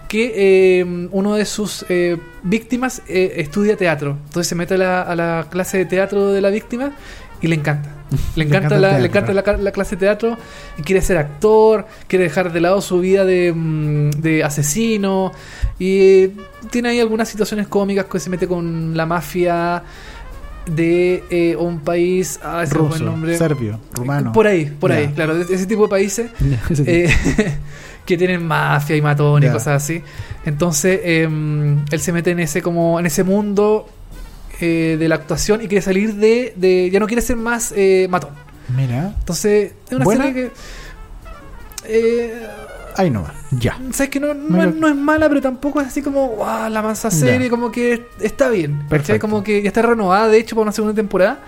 que eh, uno de sus eh, víctimas eh, estudia teatro, entonces se mete a la, a la clase de teatro de la víctima y le encanta. Le Le encanta, el la, le encanta la, la clase de teatro y quiere ser actor, quiere dejar de lado su vida de, mm, de asesino y tiene ahí algunas situaciones cómicas que se mete con la mafia de eh, un país, ah, ese Ruso, nombre. serbio, rumano. Por ahí, por ahí, claro, de- ese tipo de países tipo. eh, que tienen mafia y matón y Ya. cosas así. Entonces, eh, él se mete en ese como en ese mundo eh, de la actuación y quiere salir de, de ya no quiere ser más eh, matón. Mira, Entonces, es una ¿Buena? serie que eh, ahí no va. Ya. sabes que no, no, lo- no es mala, pero tampoco es así como wow, la mansa serie, Ya. como que está bien. Perfecto. Como que ya está renovada, de hecho, para una segunda temporada.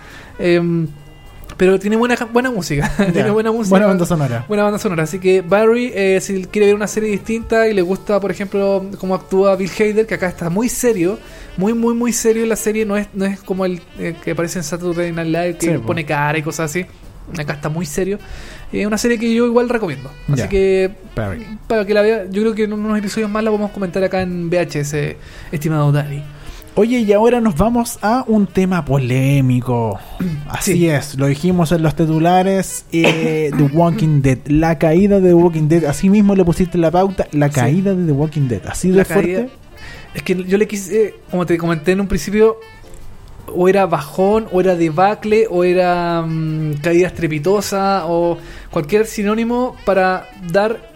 Eh, Pero tiene buena, buena música. tiene Ya. buena música. Buena banda sonora. Buena banda sonora. Así que Barry, eh, si quiere ver una serie distinta y le gusta, por ejemplo, cómo actúa Bill Hader, que acá está muy serio, muy, muy, muy serio en la serie, no es, no es como el eh, que aparece en Saturday Night Live, que Sí, po. pone cara y cosas así. Acá está muy serio. Es una serie que yo igual recomiendo. Así Ya. que Barry. para que la vea, yo creo que en unos episodios más la vamos a comentar acá en VHS, estimado Dani. Oye, y ahora nos vamos a un tema polémico. Así Sí. es, lo dijimos en los titulares. eh, The Walking Dead. La caída de The Walking Dead. Así mismo le pusiste la pauta. La Sí. caída de The Walking Dead. Así de La fuerte. caída- Es que yo le quise, como te comenté en un principio, o era bajón, o era debacle, o era mm, caída estrepitosa, o cualquier sinónimo para dar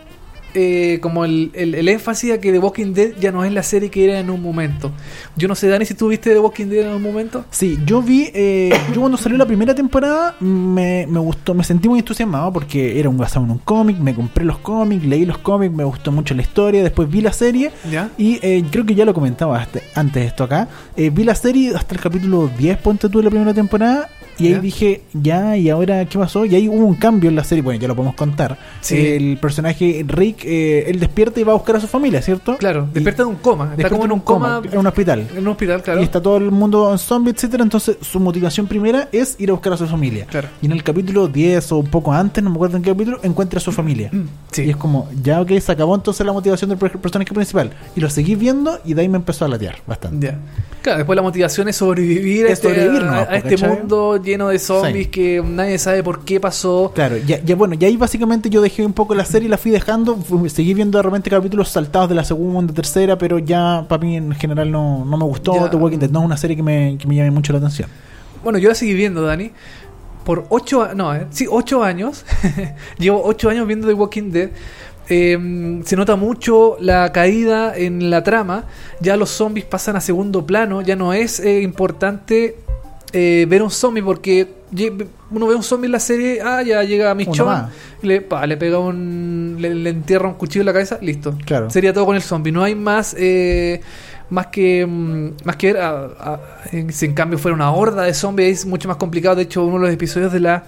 eh, como el, el- el énfasis a que The Walking Dead ya no es la serie que era en un momento. Yo no sé, Dani, si tú viste The Walking Dead en un momento. Sí, yo vi, eh, yo cuando salió la primera temporada me, me gustó, me sentí muy entusiasmado porque era un basado en un cómic, me compré los cómics, leí los cómics, me gustó mucho la historia, después vi la serie ¿Ya? y eh, creo que ya lo comentaba hasta- antes de esto acá, eh, vi la serie hasta el capítulo 10, ponte tú de la primera temporada y ahí ¿Ya? dije, ya, ¿y ahora qué pasó? Y ahí hubo un cambio en la serie, bueno, ya lo podemos contar. Sí. El personaje Rick, eh, él despierta y va a buscar a su familia, ¿cierto? Claro, despierta de un coma. Está como en un coma, en un hospital. en un hospital, claro. Y está todo el mundo en zombie, etcétera. Entonces, su motivación primera es ir a buscar a su familia. Claro. Y en el capítulo 10 o un poco antes, no me acuerdo en qué capítulo, encuentra a su familia. Mm, sí. Y es como, ya ok, se acabó entonces la motivación del per- personaje principal. Y lo seguí viendo y de ahí me empezó a latear bastante. Ya. Claro, después la motivación es sobrevivir, a Es este, sobrevivir a- nomás, a este mundo lleno de zombies Sí. que nadie sabe por qué pasó. Claro, ya, ya bueno, y ahí básicamente yo dejé un poco la serie y la fui dejando. Fui- seguí viendo de repente capítulos saltados de la segunda, tercera, pero ya para mí en general no, no me gustó Ya. The Walking Dead. No es una serie que me, que me llame mucho la atención. Bueno, yo la seguí viendo, Dani. Por ocho años, no, eh, sí, ocho años. Llevo ocho años viendo The Walking Dead. Eh, se nota mucho la caída en la trama. Ya los zombies pasan a segundo plano. Ya no es eh, importante eh, ver un zombie porque uno ve un zombie en la serie. Ah, ya llega Uno Michonne. Le, pa, le pega un. Le, le entierra un cuchillo en la cabeza. Listo. Claro. Sería todo con el zombie. No hay más. eh, más que mm, más que ver a- a- si en cambio fuera una horda de zombies es mucho más complicado de hecho uno de los episodios de la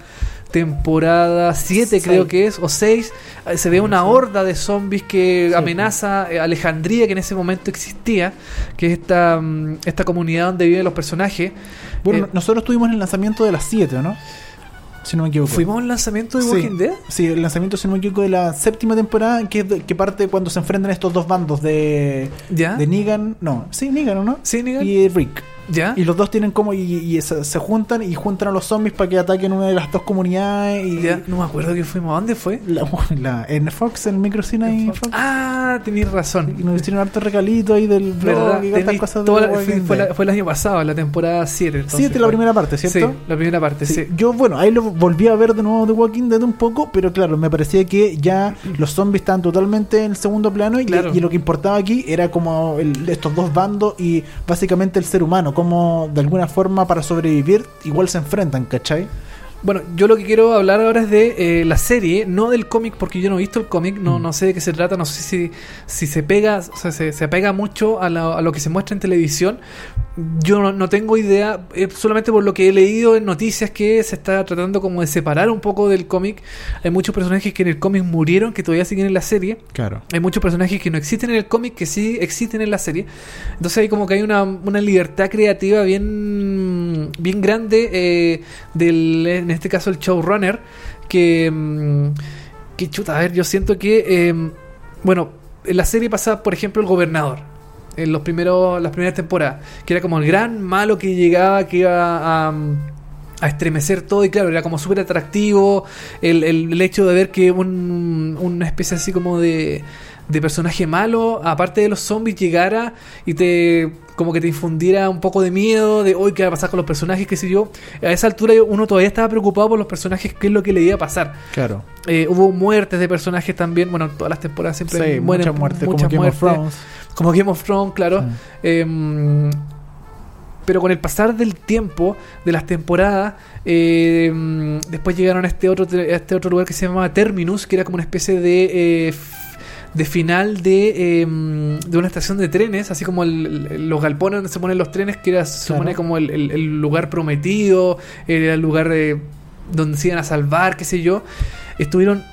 temporada 7 Seis. creo que es o 6 se ve una horda de zombies que Sí. amenaza eh, Alejandría que en ese momento existía que es esta mm, esta comunidad donde viven los personajes Bueno, Eh, nosotros tuvimos el lanzamiento de las 7, ¿no? Si no me equivoco. fuimos a un lanzamiento de Sí. Walking Dead Sí, el lanzamiento, si no me equivoco, de la séptima temporada, que, parte cuando se enfrentan estos dos bandos de, ya de Negan. No, sí, Negan, ¿o ¿no? sí Negan? Y Rick. Ya Y los dos tienen como. Y, y se, se juntan y juntan a los zombies para que ataquen una de las dos comunidades. Y Ya, no me acuerdo que fuimos a dónde fue La, la- en Fox, en microcine en Fox. ah tenés razón Y nos hicieron harto regalito ahí del ¿Verdad? blog y cosas de la- fue, la- fue el año pasado, la temporada 7. entonces Siete, la fue. primera parte, ¿cierto? Sí, la primera parte, sí. Sí, Yo, bueno, ahí lo volví a ver de nuevo The Walking Dead un poco, pero claro, me parecía que ya los zombies estaban totalmente en el segundo plano y, Claro. y lo que importaba aquí era como el- estos dos bandos y básicamente el ser humano, como de alguna forma para sobrevivir igual se enfrentan, ¿cachai? Bueno, yo lo que quiero hablar ahora es de eh, la serie, no del cómic, porque yo no he visto el cómic, no, Mm. no sé de qué se trata, no sé si, si se pega, o sea, se, se apega mucho a, la- a lo que se muestra en televisión. Yo no, no tengo idea, eh, solamente por lo que he leído en noticias que se está tratando como de separar un poco del cómic. Hay muchos personajes que en el cómic murieron, que todavía siguen en la serie. Claro. Hay muchos personajes que no existen en el cómic que sí existen en la serie. Entonces hay como que hay una, una libertad creativa bien, bien grande eh, del, en este caso el showrunner. Que, mm, que chuta, a ver, yo siento que, eh, bueno, en la serie pasaba, por ejemplo, el gobernador. En los primeros, las primeras temporadas. Que era como el gran malo que llegaba, que iba a... a estremecer todo y claro, era como súper atractivo el, el- el hecho de ver que un, una especie así como de, de personaje malo, aparte de los zombies, llegara y te como que te infundiera un poco de miedo, de hoy qué va a pasar con los personajes, qué sé yo. A esa altura uno todavía estaba preocupado por los personajes, qué es lo que le iba a pasar. Claro. Eh, hubo muertes de personajes también, bueno, en todas las temporadas siempre Sí, mueren muchas muertes, muchas como Game of. Thrones. Como Game of Thrones, claro. Sí. Eh, pero con el pasar del tiempo, de las temporadas, eh, después llegaron a este otro, a este otro lugar que se llamaba Terminus, que era como una especie de, eh, de final de, eh, mm, de una estación de trenes, así como el- el- los galpones donde se ponen los trenes, que era, se Claro. supone como el, lugar prometido, era el lugar de donde se iban a salvar, qué sé yo, estuvieron,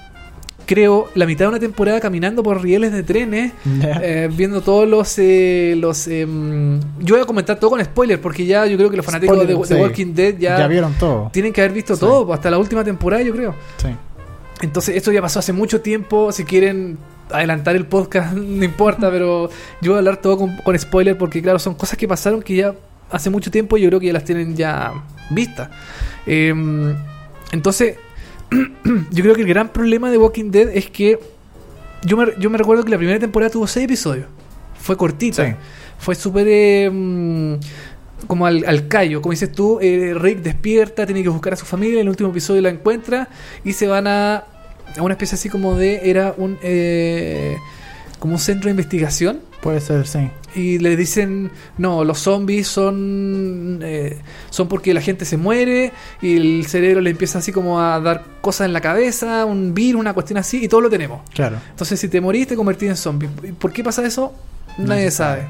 creo, la mitad de una temporada caminando por rieles de trenes, eh, viendo todos los... eh, los em, yo voy a comentar todo con spoiler, porque ya yo creo que los fanáticos Spoiler, de, de sí. Walking Dead ya, Ya vieron todo. tienen que haber visto Sí. todo, hasta la última temporada yo creo. Sí. Entonces, esto ya pasó hace mucho tiempo. Si quieren adelantar el podcast, no importa, pero yo voy a hablar todo con, con spoiler porque, claro, son cosas que pasaron que ya hace mucho tiempo y yo creo que ya las tienen ya vistas. Em, entonces, yo creo que el gran problema de Walking Dead es que yo me, yo me recuerdo que la primera temporada tuvo seis episodios. Fue cortita. Sí. Fue súper... em, como al, al callo, como dices tú, eh, Rick despierta, tiene que buscar a su familia, en el último episodio la encuentra y se van a una especie así como de, era un, eh, como un centro de investigación Puede ser, sí. y le dicen, no, los zombies son, eh, son porque la gente se muere y el cerebro le empieza así como a dar cosas en la cabeza, un virus, una cuestión así y todo lo tenemos. Claro. Entonces, si te morís, te convertís en zombie. ¿Y ¿Por qué pasa eso? Nadie sabe. sabe.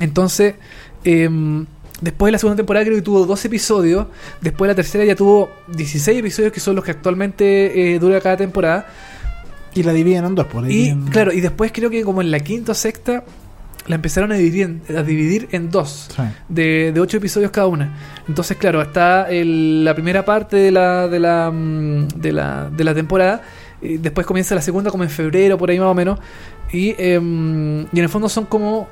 Entonces, em, después de la segunda temporada creo que tuvo dos episodios. Después de la tercera ya tuvo 16 episodios que son los que actualmente eh, dura cada temporada. Y la dividen en dos, por ahí. Y en- claro, y después creo que como en la quinta o sexta la empezaron a dividir en, a dividir en dos. Sí. De, de ocho episodios cada una. Entonces, claro, está el- la primera parte de la, de la, mm, de la, de la temporada. y después comienza la segunda como en febrero, por ahí más o menos. Y, em, y en el fondo son como...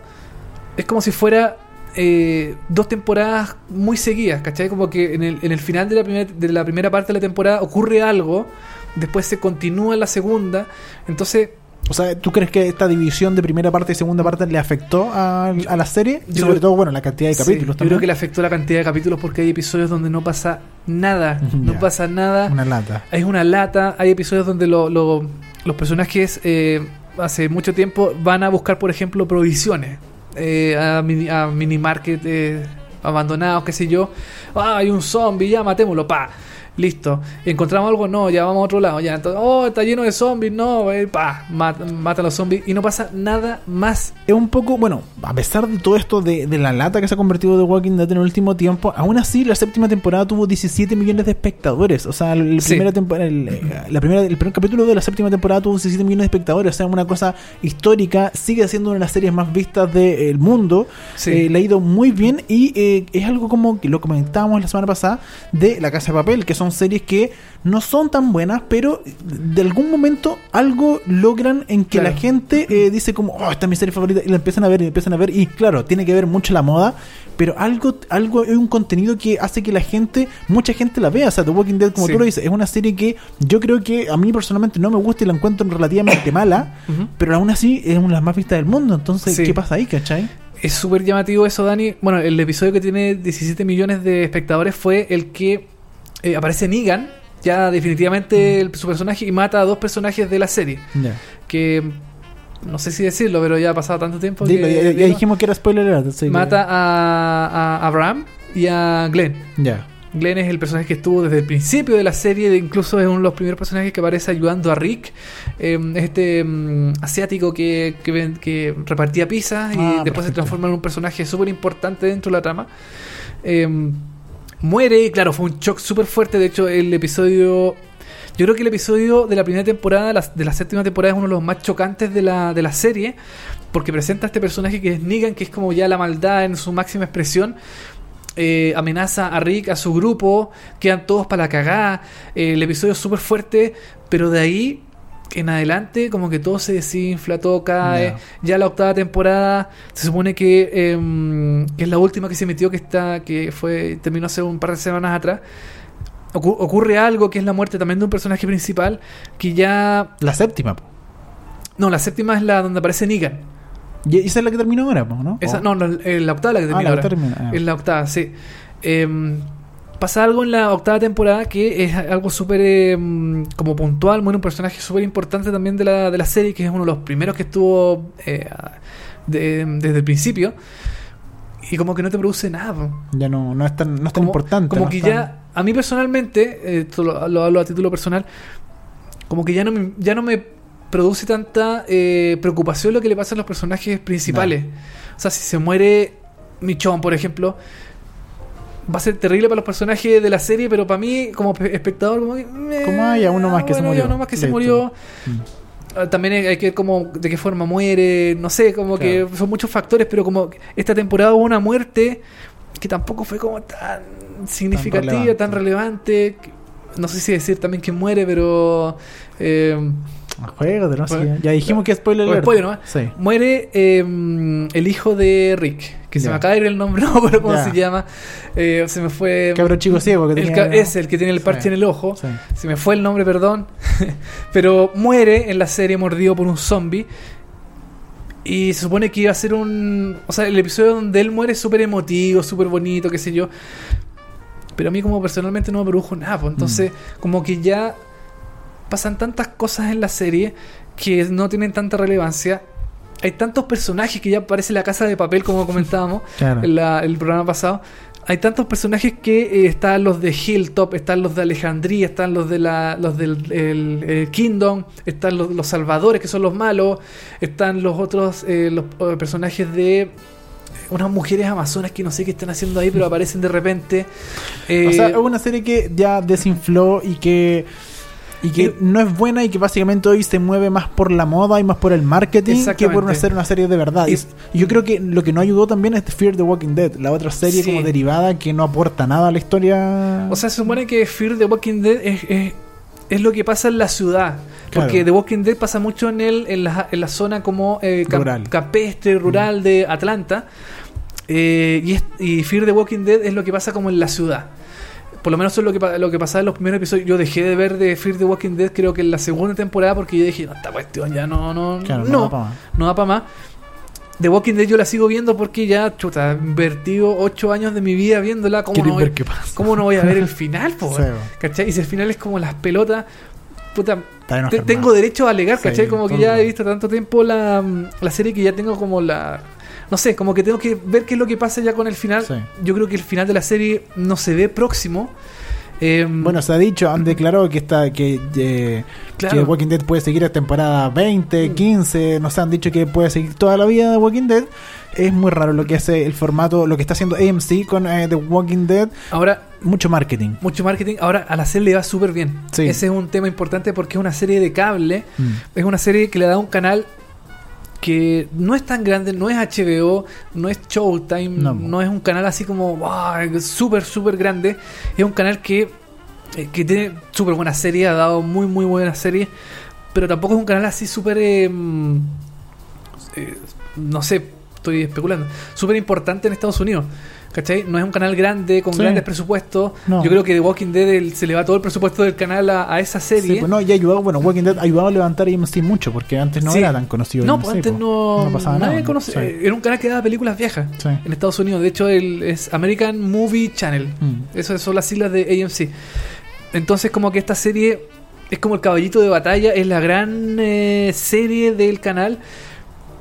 Es como si fuera eh, dos temporadas muy seguidas, ¿cachai? Como que en el, en el final de la, primera, de la primera parte de la temporada ocurre algo, después se continúa en la segunda. Entonces, O sea, ¿tú crees que esta división de primera parte y segunda parte le afectó a, a la serie? Yo Sobre creo- todo, bueno, la cantidad de Sí, capítulos yo también. creo que le afectó la cantidad de capítulos porque hay episodios donde no pasa nada. No pasa nada. Una lata. Es una lata. Hay episodios donde lo- lo- los personajes eh, hace mucho tiempo van a buscar, por ejemplo, provisiones eh, a, mini, a mini market eh, abandonados, qué sé yo. Ah, hay un zombie, ya matémoslo, pa. Listo. ¿Encontramos algo? No, ya vamos a otro lado. Ya, entonces, oh, está lleno de zombies, no, eh, pa, mata, mata a los zombies y no pasa nada más. Es un poco, bueno, a pesar de todo esto de, de la lata que se ha convertido The Walking Dead en el último tiempo, aún así la séptima temporada tuvo 17 millones de espectadores. O sea, el, Sí. primera tempo- el, eh, la primera, el primer capítulo de la séptima temporada tuvo 17 millones de espectadores. O sea, una cosa histórica. Sigue siendo una de las series más vistas del mundo. Sí. Eh, le ha ido muy bien y eh, es algo como que lo comentábamos la semana pasada de La Casa de Papel, que son series que no son tan buenas, pero de algún momento algo logran en que Claro. la gente eh, dice como, oh, esta es mi serie favorita, y la empiezan a ver y la empiezan a ver, y claro, tiene que ver mucho la moda, pero algo, algo es un contenido que hace que la gente, mucha gente la vea, o sea, The Walking Dead, como Sí. tú lo dices, es una serie que yo creo que a mí personalmente no me gusta y la encuentro relativamente mala, pero aún así es una de las más vistas del mundo, entonces, Sí. ¿qué pasa ahí, cachai? Es súper llamativo eso, Dani. Bueno, el episodio que tiene 17 millones de espectadores fue el que eh, aparece Negan, ya definitivamente el- su personaje, y mata a dos personajes de la serie. Ya. Que no sé si decirlo, pero ya ha pasado tanto tiempo. Dilo, que, ya, ya dijimos que era spoiler mata a, a Abraham y a Glenn. Ya. Glenn es el personaje que estuvo desde el principio de la serie, incluso es uno de los primeros personajes que aparece ayudando a Rick. Eh, es este mm, asiático que, que, que repartía pizza y Ah, después se perfecto. transforma en un personaje súper importante dentro de la trama. Eh, muere, y claro, fue un shock súper fuerte. De hecho, el episodio. Yo creo que el episodio de la primera temporada, de la séptima temporada, es uno de los más chocantes de la, de la serie. Porque presenta a este personaje que es Negan, que es como ya la maldad en su máxima expresión. Eh, amenaza a Rick, a su grupo, quedan todos para la cagada. Eh, el episodio es súper fuerte, pero de ahí en adelante, como que todo se desinfla, todo cae. Ya la octava temporada se supone que, que es la última que se metió, que está que fue terminó hace un par de semanas atrás. Ocu- ocurre algo que es la muerte también de un personaje principal que ya La séptima, po. no la séptima es la donde aparece Negan Y esa es la que terminó ahora, ¿no? esa no, no, eh, la octava la que Ah, termina la ahora. termina, ah. Es la octava, sí. Em, pasa algo en la octava temporada que es algo súper em, como puntual, bueno, un personaje súper importante también de la, de la serie, que es uno de los primeros que estuvo eh, de- desde el principio. Y como que no te produce nada. Ya no, no es tan, no es tan Como, importante. como no que tan- ya, a mí personalmente, eh, esto lo, lo hablo a título personal, como que ya no me, ya no me produce tanta eh, preocupación lo que le pasa a los personajes principales. O sea, si se muere Michonne, por ejemplo, va a ser terrible para los personajes de la serie, pero para mí, como pe- espectador, como que. meh, Como, ah, ya, uno más que se murió. uno más que se murió. Mm. Ah, También hay hay que ver cómo, de qué forma muere, no sé, como Claro. que son muchos factores, pero como esta temporada hubo una muerte que tampoco fue como tan significativa, relevante. tan relevante. que- No sé si decir también que muere, pero eh, Juego de no sé, Bueno, ya, dijimos que spoiler o alert. spoiler nomás. Sí. muere eh, el hijo de Rick, que se me acaba de ir el nombre, no acuerdo cómo se llama. Eh, se me fue. Cabro chico ciego que tenía- es el que tiene el parche Sí. en el ojo. Sí. Se me fue el nombre, perdón. Pero muere en la serie mordido por un zombie. Y se supone que iba a ser un. O sea, el episodio donde él muere es súper emotivo, súper bonito, qué sé yo. Pero a mí, como personalmente, no me produjo nada. pues. Entonces, como que ya pasan tantas cosas en la serie que no tienen tanta relevancia. Hay tantos personajes que ya parece la casa de papel, como comentábamos Claro. en la- el programa pasado. Hay tantos personajes que eh, están los de Hilltop, están los de Alejandría, están los de la, los del el, eh, Kingdom, están los, los salvadores que son los malos, están los otros eh, los eh, personajes de unas mujeres amazonas que no sé qué están haciendo ahí, pero aparecen de repente. Eh, O sea, es una serie que ya desinfló y que y que Y- no es buena y que básicamente hoy se mueve más por la moda y más por el marketing que por una ser una serie de verdad. Y, yo creo que lo que no ayudó también es Fear the Walking Dead, la otra serie Sí. como derivada que no aporta nada a la historia. O sea, se supone que Fear the Walking Dead es, es, es lo que pasa en la ciudad. Claro. Porque The Walking Dead pasa mucho en, el, en, la, en la zona como eh, Rural. Mm. campestre, rural de Atlanta. Eh, y, es- y Fear the Walking Dead es lo que pasa como en la ciudad. Por lo menos eso es lo que, lo que pasaba en los primeros episodios. Yo dejé de ver de Fear the Walking Dead creo que en la segunda temporada porque yo dije, no, esta cuestión ya no, no, Claro, no, da pa' más. no da para más. The Walking Dead yo la sigo viendo porque ya, chuta, he invertido ocho años de mi vida viéndola. ¿Cómo no, ver voy, qué pasa. ¿Cómo no voy a ver el final, po? Sí, ¿Cachai? Y si el final es como las pelotas, puta, te- tengo derecho a alegar, Sí, ¿cachai? Como que ya he visto tanto tiempo la, la serie que ya tengo como la... No sé, como que tengo que ver qué es lo que pasa ya con el final. Sí. Yo creo que el final de la serie no se ve próximo. Eh, Bueno, se ha dicho, han declarado que está que, eh, Claro. que Walking Dead puede seguir a temporada 20, 15, nos han dicho que puede seguir toda la vida de Walking Dead. Es muy raro lo que hace el formato, lo que está haciendo AMC con eh, The Walking Dead, ahora, mucho marketing. mucho marketing. Ahora a la serie le va súper bien. Sí. Ese es un tema importante porque es una serie de cable. Mm. Es una serie que le da un canal que no es tan grande, no es HBO, no es Showtime, No. no, es un canal así como wow, súper, súper grande. Es un canal que, eh, que tiene súper buena serie, ha dado muy, muy buena serie, pero tampoco es un canal así súper, eh, mm, eh, no sé, estoy especulando, súper importante en Estados Unidos. ¿Cachai? No es un canal grande, con Sí. grandes presupuestos. No. Yo creo que The Walking Dead el- se le va todo el presupuesto del canal a, a esa serie. Sí, pues no, y ayudado, bueno, Walking Dead ha ayudado a levantar AMC mucho, porque antes no Sí. era tan conocido. No, pues antes po. no, no pasaba nadie nada. eh, Era un canal que daba películas viejas Sí. en Estados Unidos. De hecho, el, es American Movie Channel. Mm. Esas son las siglas de AMC. Entonces, como que esta serie es como el caballito de batalla, es la gran eh, serie del canal.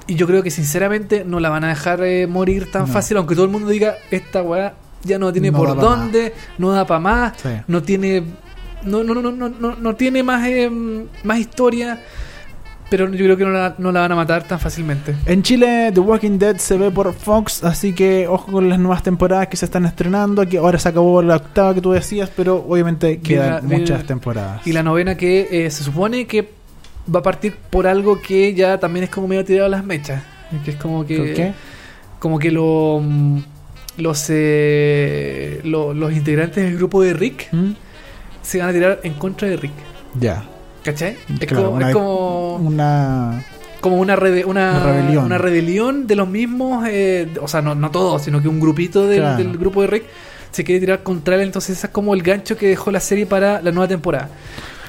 Y yo creo que sinceramente no la van a dejar eh, morir tan No. fácil, aunque todo el mundo diga, esta weá ya no tiene No por dónde, no da para más, Sí. no tiene no, no, no, no, no, no, tiene más, eh, más historia, pero yo creo que no la, no la van a matar tan fácilmente. En Chile, The Walking Dead se ve por Fox, así que ojo con las nuevas temporadas que se están estrenando. Que ahora se acabó la octava que tú decías, pero obviamente quedan la- muchas temporadas. Y la novena que eh, se supone que va a partir por algo que ya también es como medio tirado a las mechas. Que es como que. ¿Por qué? Como que lo, mm, los, eh, lo- los integrantes del grupo de Rick ¿Mm? se van a tirar en contra de Rick. Ya. ¿Cachai? Es, Claro, como, una- es como, Una. como una, rebe- una, Una rebelión. una rebelión de los mismos, eh, o sea, no, no todos, sino que un grupito del, Claro. del grupo de Rick se quiere tirar contra él. Entonces, ese es como el gancho que dejó la serie para la nueva temporada.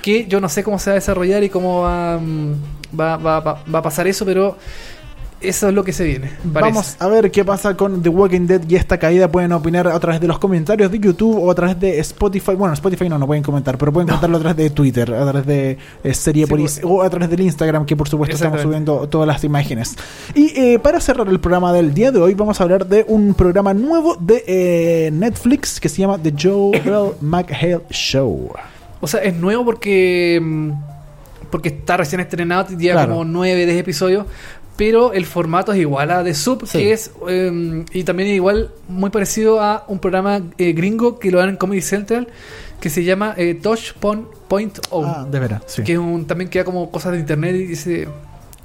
Que yo no sé cómo se va a desarrollar y cómo va, mm, va, va- va- va a pasar eso, pero eso es lo que se viene. parece. Vamos a ver qué pasa con The Walking Dead y esta caída. Pueden opinar a través de los comentarios de YouTube o a través de Spotify. Bueno, Spotify no, no pueden comentar, pero pueden comentarlo a través de Twitter, a través de eh, Seriepolis Sí, o a través del Instagram, que por supuesto estamos subiendo todas las imágenes. Y eh, para cerrar el programa del día de hoy, vamos a hablar de un programa nuevo de eh, Netflix que se llama The Joel McHale Show. O sea, es nuevo porque mm, porque está recién estrenado, Claro. como 9, 10 episodios. pero el formato es igual a The Sub, Sí. que es, eh, y también es igual, muy parecido a un programa eh, gringo que lo dan en Comedy Central, que se llama eh, Touch Point O, Ah, de veras, sí. que es un, también queda como cosas de internet y dice,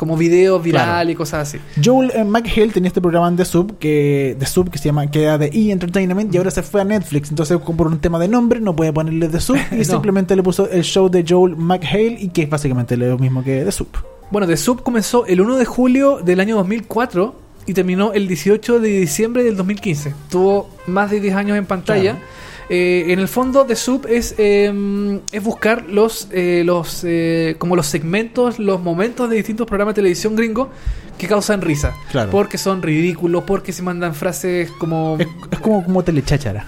como videos viral Claro. y cosas así. Joel eh, McHale tenía este programa en The Sub que, The Sub que se llama que era de E! Entertainment y ahora se fue a Netflix. Entonces, como por un tema de nombre, no puede ponerle The Sub y No. simplemente le puso el show de Joel McHale y que es básicamente lo mismo que The Sub. Bueno, The Sub comenzó el 1 de julio del año 2004 y terminó el 18 de diciembre del 2015. Tuvo más de 10 años en pantalla. Claro. Eh, en el fondo, The Sub es, eh, es buscar los, eh, los eh, como los segmentos, los momentos de distintos programas de televisión gringo que causan risa. Claro. Porque son ridículos, porque se mandan frases como... Es, es como, como telechachara.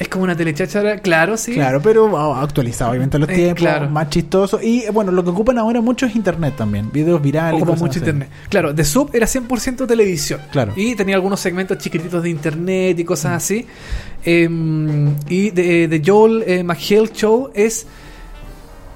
Es como una telechachara, claro, sí. Claro, pero ah, actualizado, obviamente, a los Eh, tiempos, claro. más chistoso. Y eh, bueno, lo que ocupan ahora mucho es internet también, videos virales. y Ocupa cosas mucho así. internet. Claro, The Sub era 100% televisión. Claro. Y tenía algunos segmentos chiquititos de internet y cosas así. Eh, y de, de Joel eh, McHale Show es.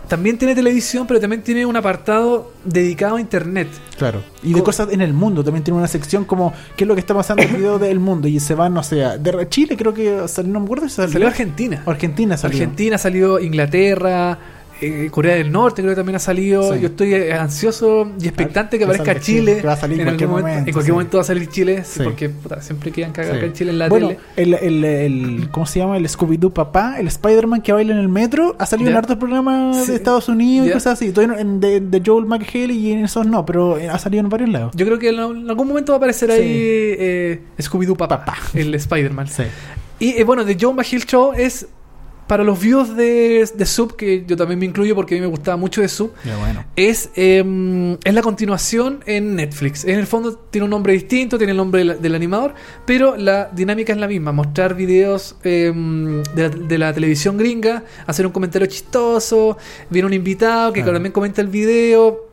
También tiene televisión, pero también tiene un apartado dedicado a internet. Claro. Y de Co- cosas en el mundo. También tiene una sección como qué es lo que está pasando en el video del mundo. Y se van, no sé, a- de Chile creo que salió, no me acuerdo si salió. Salió Argentina. Argentina salió. Argentina salió Inglaterra. Eh, Corea del Norte creo que también ha salido. Sí. Yo estoy eh, ansioso y expectante que aparezca Chile. Que va a salir en cualquier momento, En cualquier sí. momento va a salir Chile. sí. Porque puta, siempre quedan cagar acá en Chile en la bueno, tele. el, el, el- ¿cómo se llama? El Scooby-Doo papá, el Spider-Man que baila en el metro, ha salido en hartos programas de Estados Unidos y cosas así. Todavía en, de, de Joel McHale y en esos no, pero eh, ha salido en varios lados. Yo creo que en en algún momento va a aparecer ahí eh, Scooby-Doo Papá, Papá. el Spider-Man. Y eh, bueno, The Joe McHale Show es para los views de, de Sub, que yo también me incluyo porque a mí me gustaba mucho de Sub. Bueno. Es, eh, es la continuación en Netflix. En el fondo tiene un nombre distinto, tiene el nombre del, del animador, pero la dinámica es la misma. Mostrar videos eh, de, la, de la televisión gringa, hacer un comentario chistoso, viene un invitado que Claro. también comenta el video.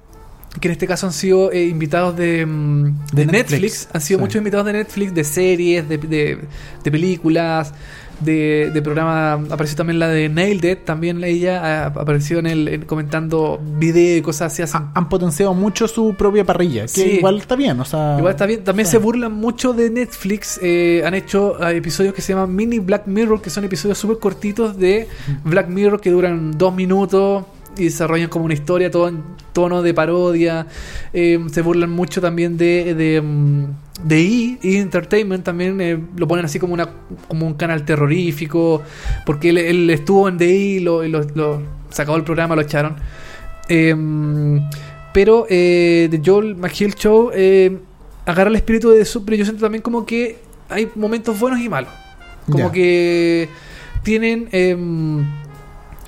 Que en este caso han sido eh, invitados de, De de Netflix. Netflix. Han sido Sí. muchos invitados de Netflix, de series, de, de- de películas, de, de programa. Apareció también la de Nailed It, también ella apareció en el en- comentando video y cosas así. Ha- han potenciado mucho su propia parrilla, que Sí. igual está bien, o sea... Igual está bien. También se burlan mucho de Netflix. eh, han hecho ah, episodios que se llaman Mini Black Mirror, que son episodios súper cortitos de Black Mirror que duran dos minutos y desarrollan como una historia, todo en tono de parodia. Eh, se burlan mucho también de, de, mm, de E! E! Entertainment también eh, lo ponen así como una como un canal terrorífico porque él, él estuvo en The E! y lo, lo- acabó el programa, lo echaron. Eh, pero eh, The Joel McHale Show eh, agarra el espíritu de Sub, pero yo siento también como que hay momentos buenos y malos. Como que tienen.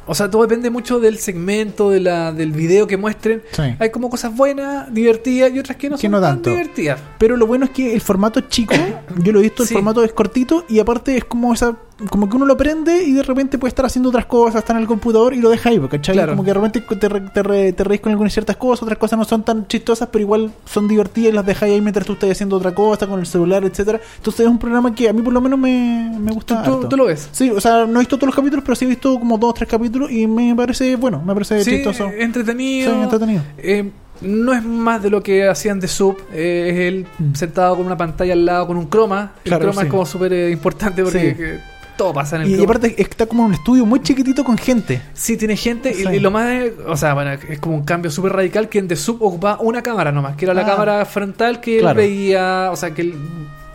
O sea, todo depende mucho del segmento, de la, del video que muestren. Sí. Hay como cosas buenas, divertidas y otras que no Que son no tan tanto. divertidas. Pero lo bueno es que el formato es chico, yo lo he visto, el Sí. formato es cortito y aparte es como esa como que uno lo prende y de repente puede estar haciendo otras cosas, está en el computador y lo deja ahí, ¿cachai? Claro. Como que de repente te, re- te, re- te reís con algunas ciertas cosas, otras cosas no son tan chistosas, pero igual son divertidas y las dejáis ahí mientras tú estás haciendo otra cosa, con el celular, etcétera Entonces es un programa que a mí por lo menos me, me ¿Tú, gusta. tú- harto. tú lo ves? Sí, o sea, no he visto todos los capítulos, pero sí he visto como dos o tres capítulos y me parece bueno, me parece Sí, chistoso. entretenido. Sí, entretenido. Eh, no es más de lo que hacían de Sub. eh, es él Mm. sentado con una pantalla al lado con un croma. El Claro, croma sí. es como súper eh, importante porque Sí. Todo pasa en el Y, aparte está como un estudio muy chiquitito con gente. Sí, tiene gente. y- Sí. Y, lo más. O sea, bueno, es como un cambio súper radical que en The Sub ocupaba una cámara nomás, que era la Ah. cámara frontal que Claro. él veía. O sea, que él.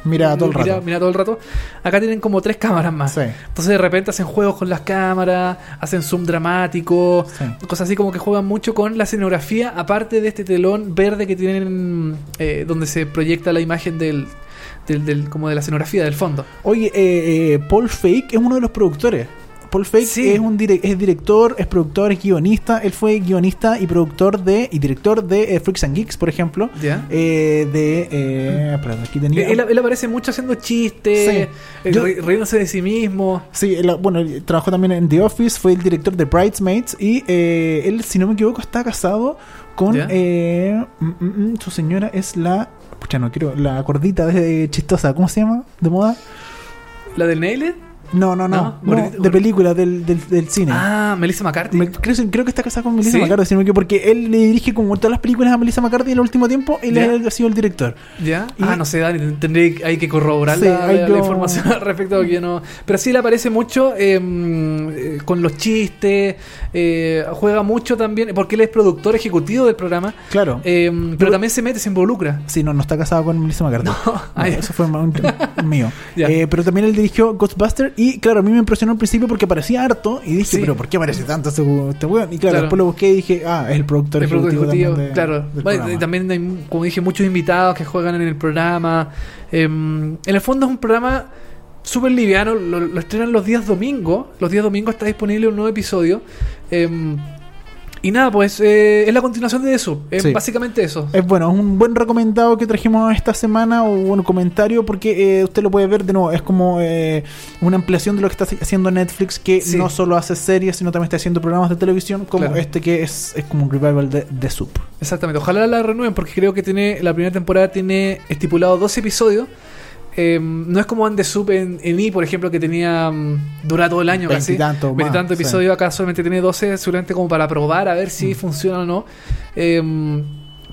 Mira todo el mira- rato. mira todo el rato. Acá tienen como tres cámaras más. Sí. Entonces de repente hacen juegos con las cámaras, hacen zoom dramático, Sí. cosas así como que juegan mucho con la escenografía, aparte de este telón verde que tienen eh, donde se proyecta la imagen del, del, del- como de la escenografía del fondo. Oye, eh, eh, Paul Fake es uno de los productores. Paul Fake Sí. es un dire- es director, es productor, es guionista. Él fue guionista y productor de y director de eh, Freaks and Geeks, por ejemplo. ¿Ya? Eh, de eh, espérate, aquí tenía. Él, él aparece mucho haciendo chistes, Sí. Yo- riéndose de sí mismo. Sí, él, bueno, él trabajó también en The Office, fue el director de Bridesmaids y él, si no me equivoco, está casado con ¿Ya? eh, mm, mm, mm, su señora es la, pucha, no quiero, la gordita de chistosa, ¿cómo se llama? De moda. ¿La del Nailed? No, no, no. ¿No? no, Gordito- de película, del, del, del cine. Ah, Melissa McCarthy. Me- creo, creo que está casado con Melissa ¿Sí? McCarthy, si no me equivoco, porque él le dirige como todas las películas a Melissa McCarthy en el último tiempo, él ha sido el director. ¿Ya? Ah, no sé, Dani, tendré hay que corroborar Sí, la, hay la- que- la información al respecto yo no. Pero sí le aparece mucho eh, eh, con los chistes, eh, juega mucho también, porque él es productor ejecutivo del programa, Claro. eh, pero también se mete, se involucra. Sí, no, no está casado con Melissa McCarthy. No, eso fue un- mío. Eh, pero también él dirigió Ghostbuster y claro, a mí me impresionó al principio porque parecía harto y dije, Sí. pero ¿por qué aparece tanto este, este weón? Y claro, Claro. después lo busqué y dije, ah, es el productor El ejecutivo, ejecutivo, también de- claro. del Bueno, programa. y también hay, como dije, muchos invitados que juegan en el programa. Eh, en el fondo es un programa súper liviano, lo, lo estrenan los días domingos. Los días domingos está disponible un nuevo episodio. Eh, y nada, pues eh, es la continuación de eso. Es Sí. básicamente eso. Es bueno, es un buen recomendado que trajimos esta semana o un comentario porque eh, usted lo puede ver de nuevo. Es como eh, una ampliación de lo que está haciendo Netflix que Sí. no solo hace series, sino también está haciendo programas de televisión como Claro. este que es, es como un revival de, de Soup. Exactamente. Ojalá la renueven porque creo que tiene la primera temporada tiene estipulado 12 episodios. Eh, no es como And the Soup en, en E, por ejemplo, que tenía mm, dura todo el año casi. Más, Veintitantos sí. episodios. Acá solamente tiene 12, seguramente como para probar a ver Mm. si funciona o no. Eh,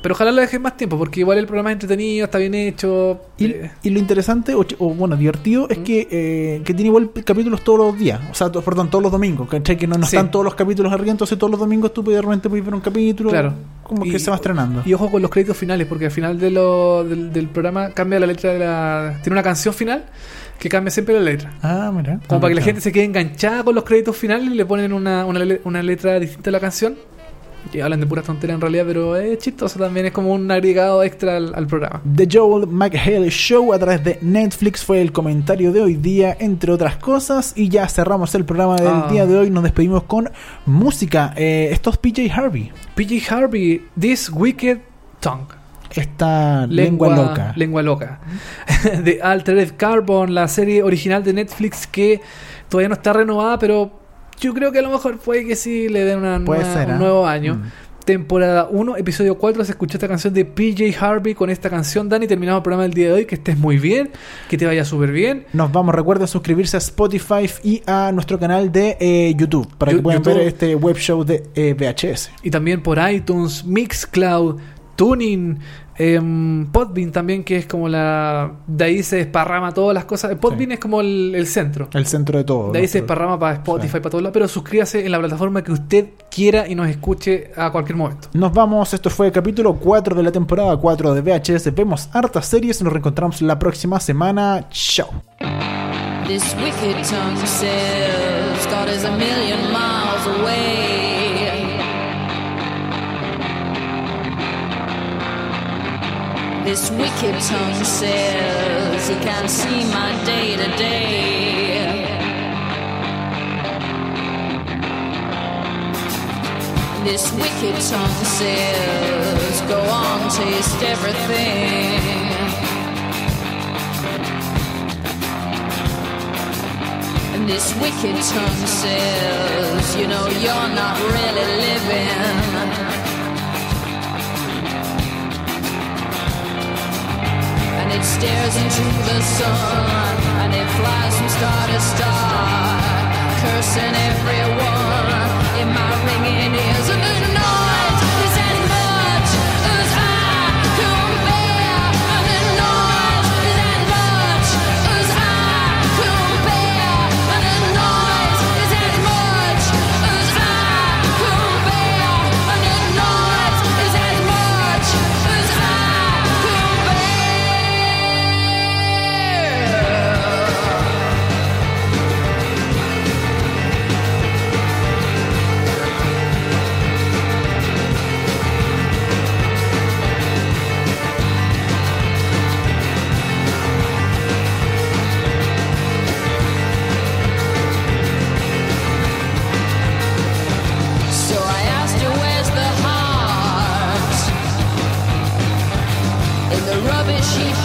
pero ojalá lo dejen más tiempo porque igual el programa es entretenido, está bien hecho. Y, eh, y lo interesante, o, o bueno, divertido, es Mm. que, eh, que tiene igual capítulos todos los días. O sea, perdón, todos los domingos. ¿cachai? Que no, no Sí. están todos los capítulos arriba, entonces todos los domingos tú puedes, realmente puedes ver un capítulo. Claro. Como Y- que se va estrenando. Y ojo con los créditos finales, porque al final de lo- del, del programa cambia la letra de la. Tiene una canción final que cambia siempre la letra. ah, mira. Como Ah, para que la gente se quede enganchada con los créditos finales y le ponen una, una, una letra distinta a la canción. Y hablan de pura tontería en realidad, pero es chistoso también, es como un agregado extra al, al programa. The Joel McHale Show a través de Netflix fue el comentario de hoy día, entre otras cosas. Y ya cerramos el programa del Ah. día de hoy. Nos despedimos con música. Eh, esto es PJ Harvey. PJ Harvey, This Wicked Tongue. Esta lengua, loca. Lengua loca. de Altered Carbon, la serie original de Netflix que todavía no está renovada, pero yo creo que a lo mejor puede que sí le den una Puede nueva- ser, un ¿ah? nuevo año. Mm. Temporada 1, episodio 4, se escuchó esta canción de PJ Harvey con esta canción. Dani, terminamos el programa del día de hoy. Que estés muy bien, que te vaya súper bien. Nos vamos, recuerden suscribirse a Spotify y a nuestro canal de eh, YouTube para que puedan YouTube. ver este web show de eh, VHS. Y también por iTunes, Mixcloud, Tuning, em, Podbean también, que es como la. De ahí se desparrama todas las cosas. Podbean Sí. es como el, el centro. El centro de todo. De ahí se desparrama para Spotify, Sí. para todos lados. Pero suscríbase en la plataforma que usted quiera y nos escuche a cualquier momento. Nos vamos, esto fue el capítulo 4 de la temporada 4 de VHS. Vemos hartas series, nos reencontramos la próxima semana. Chao. This wicked tongue says he can't see my day to day. This wicked tongue says go on, taste everything. And this wicked tongue says, you know, you're not really living. It stares into the sun, and it flies from star to star, cursing everyone in my ringing ears. And the noise she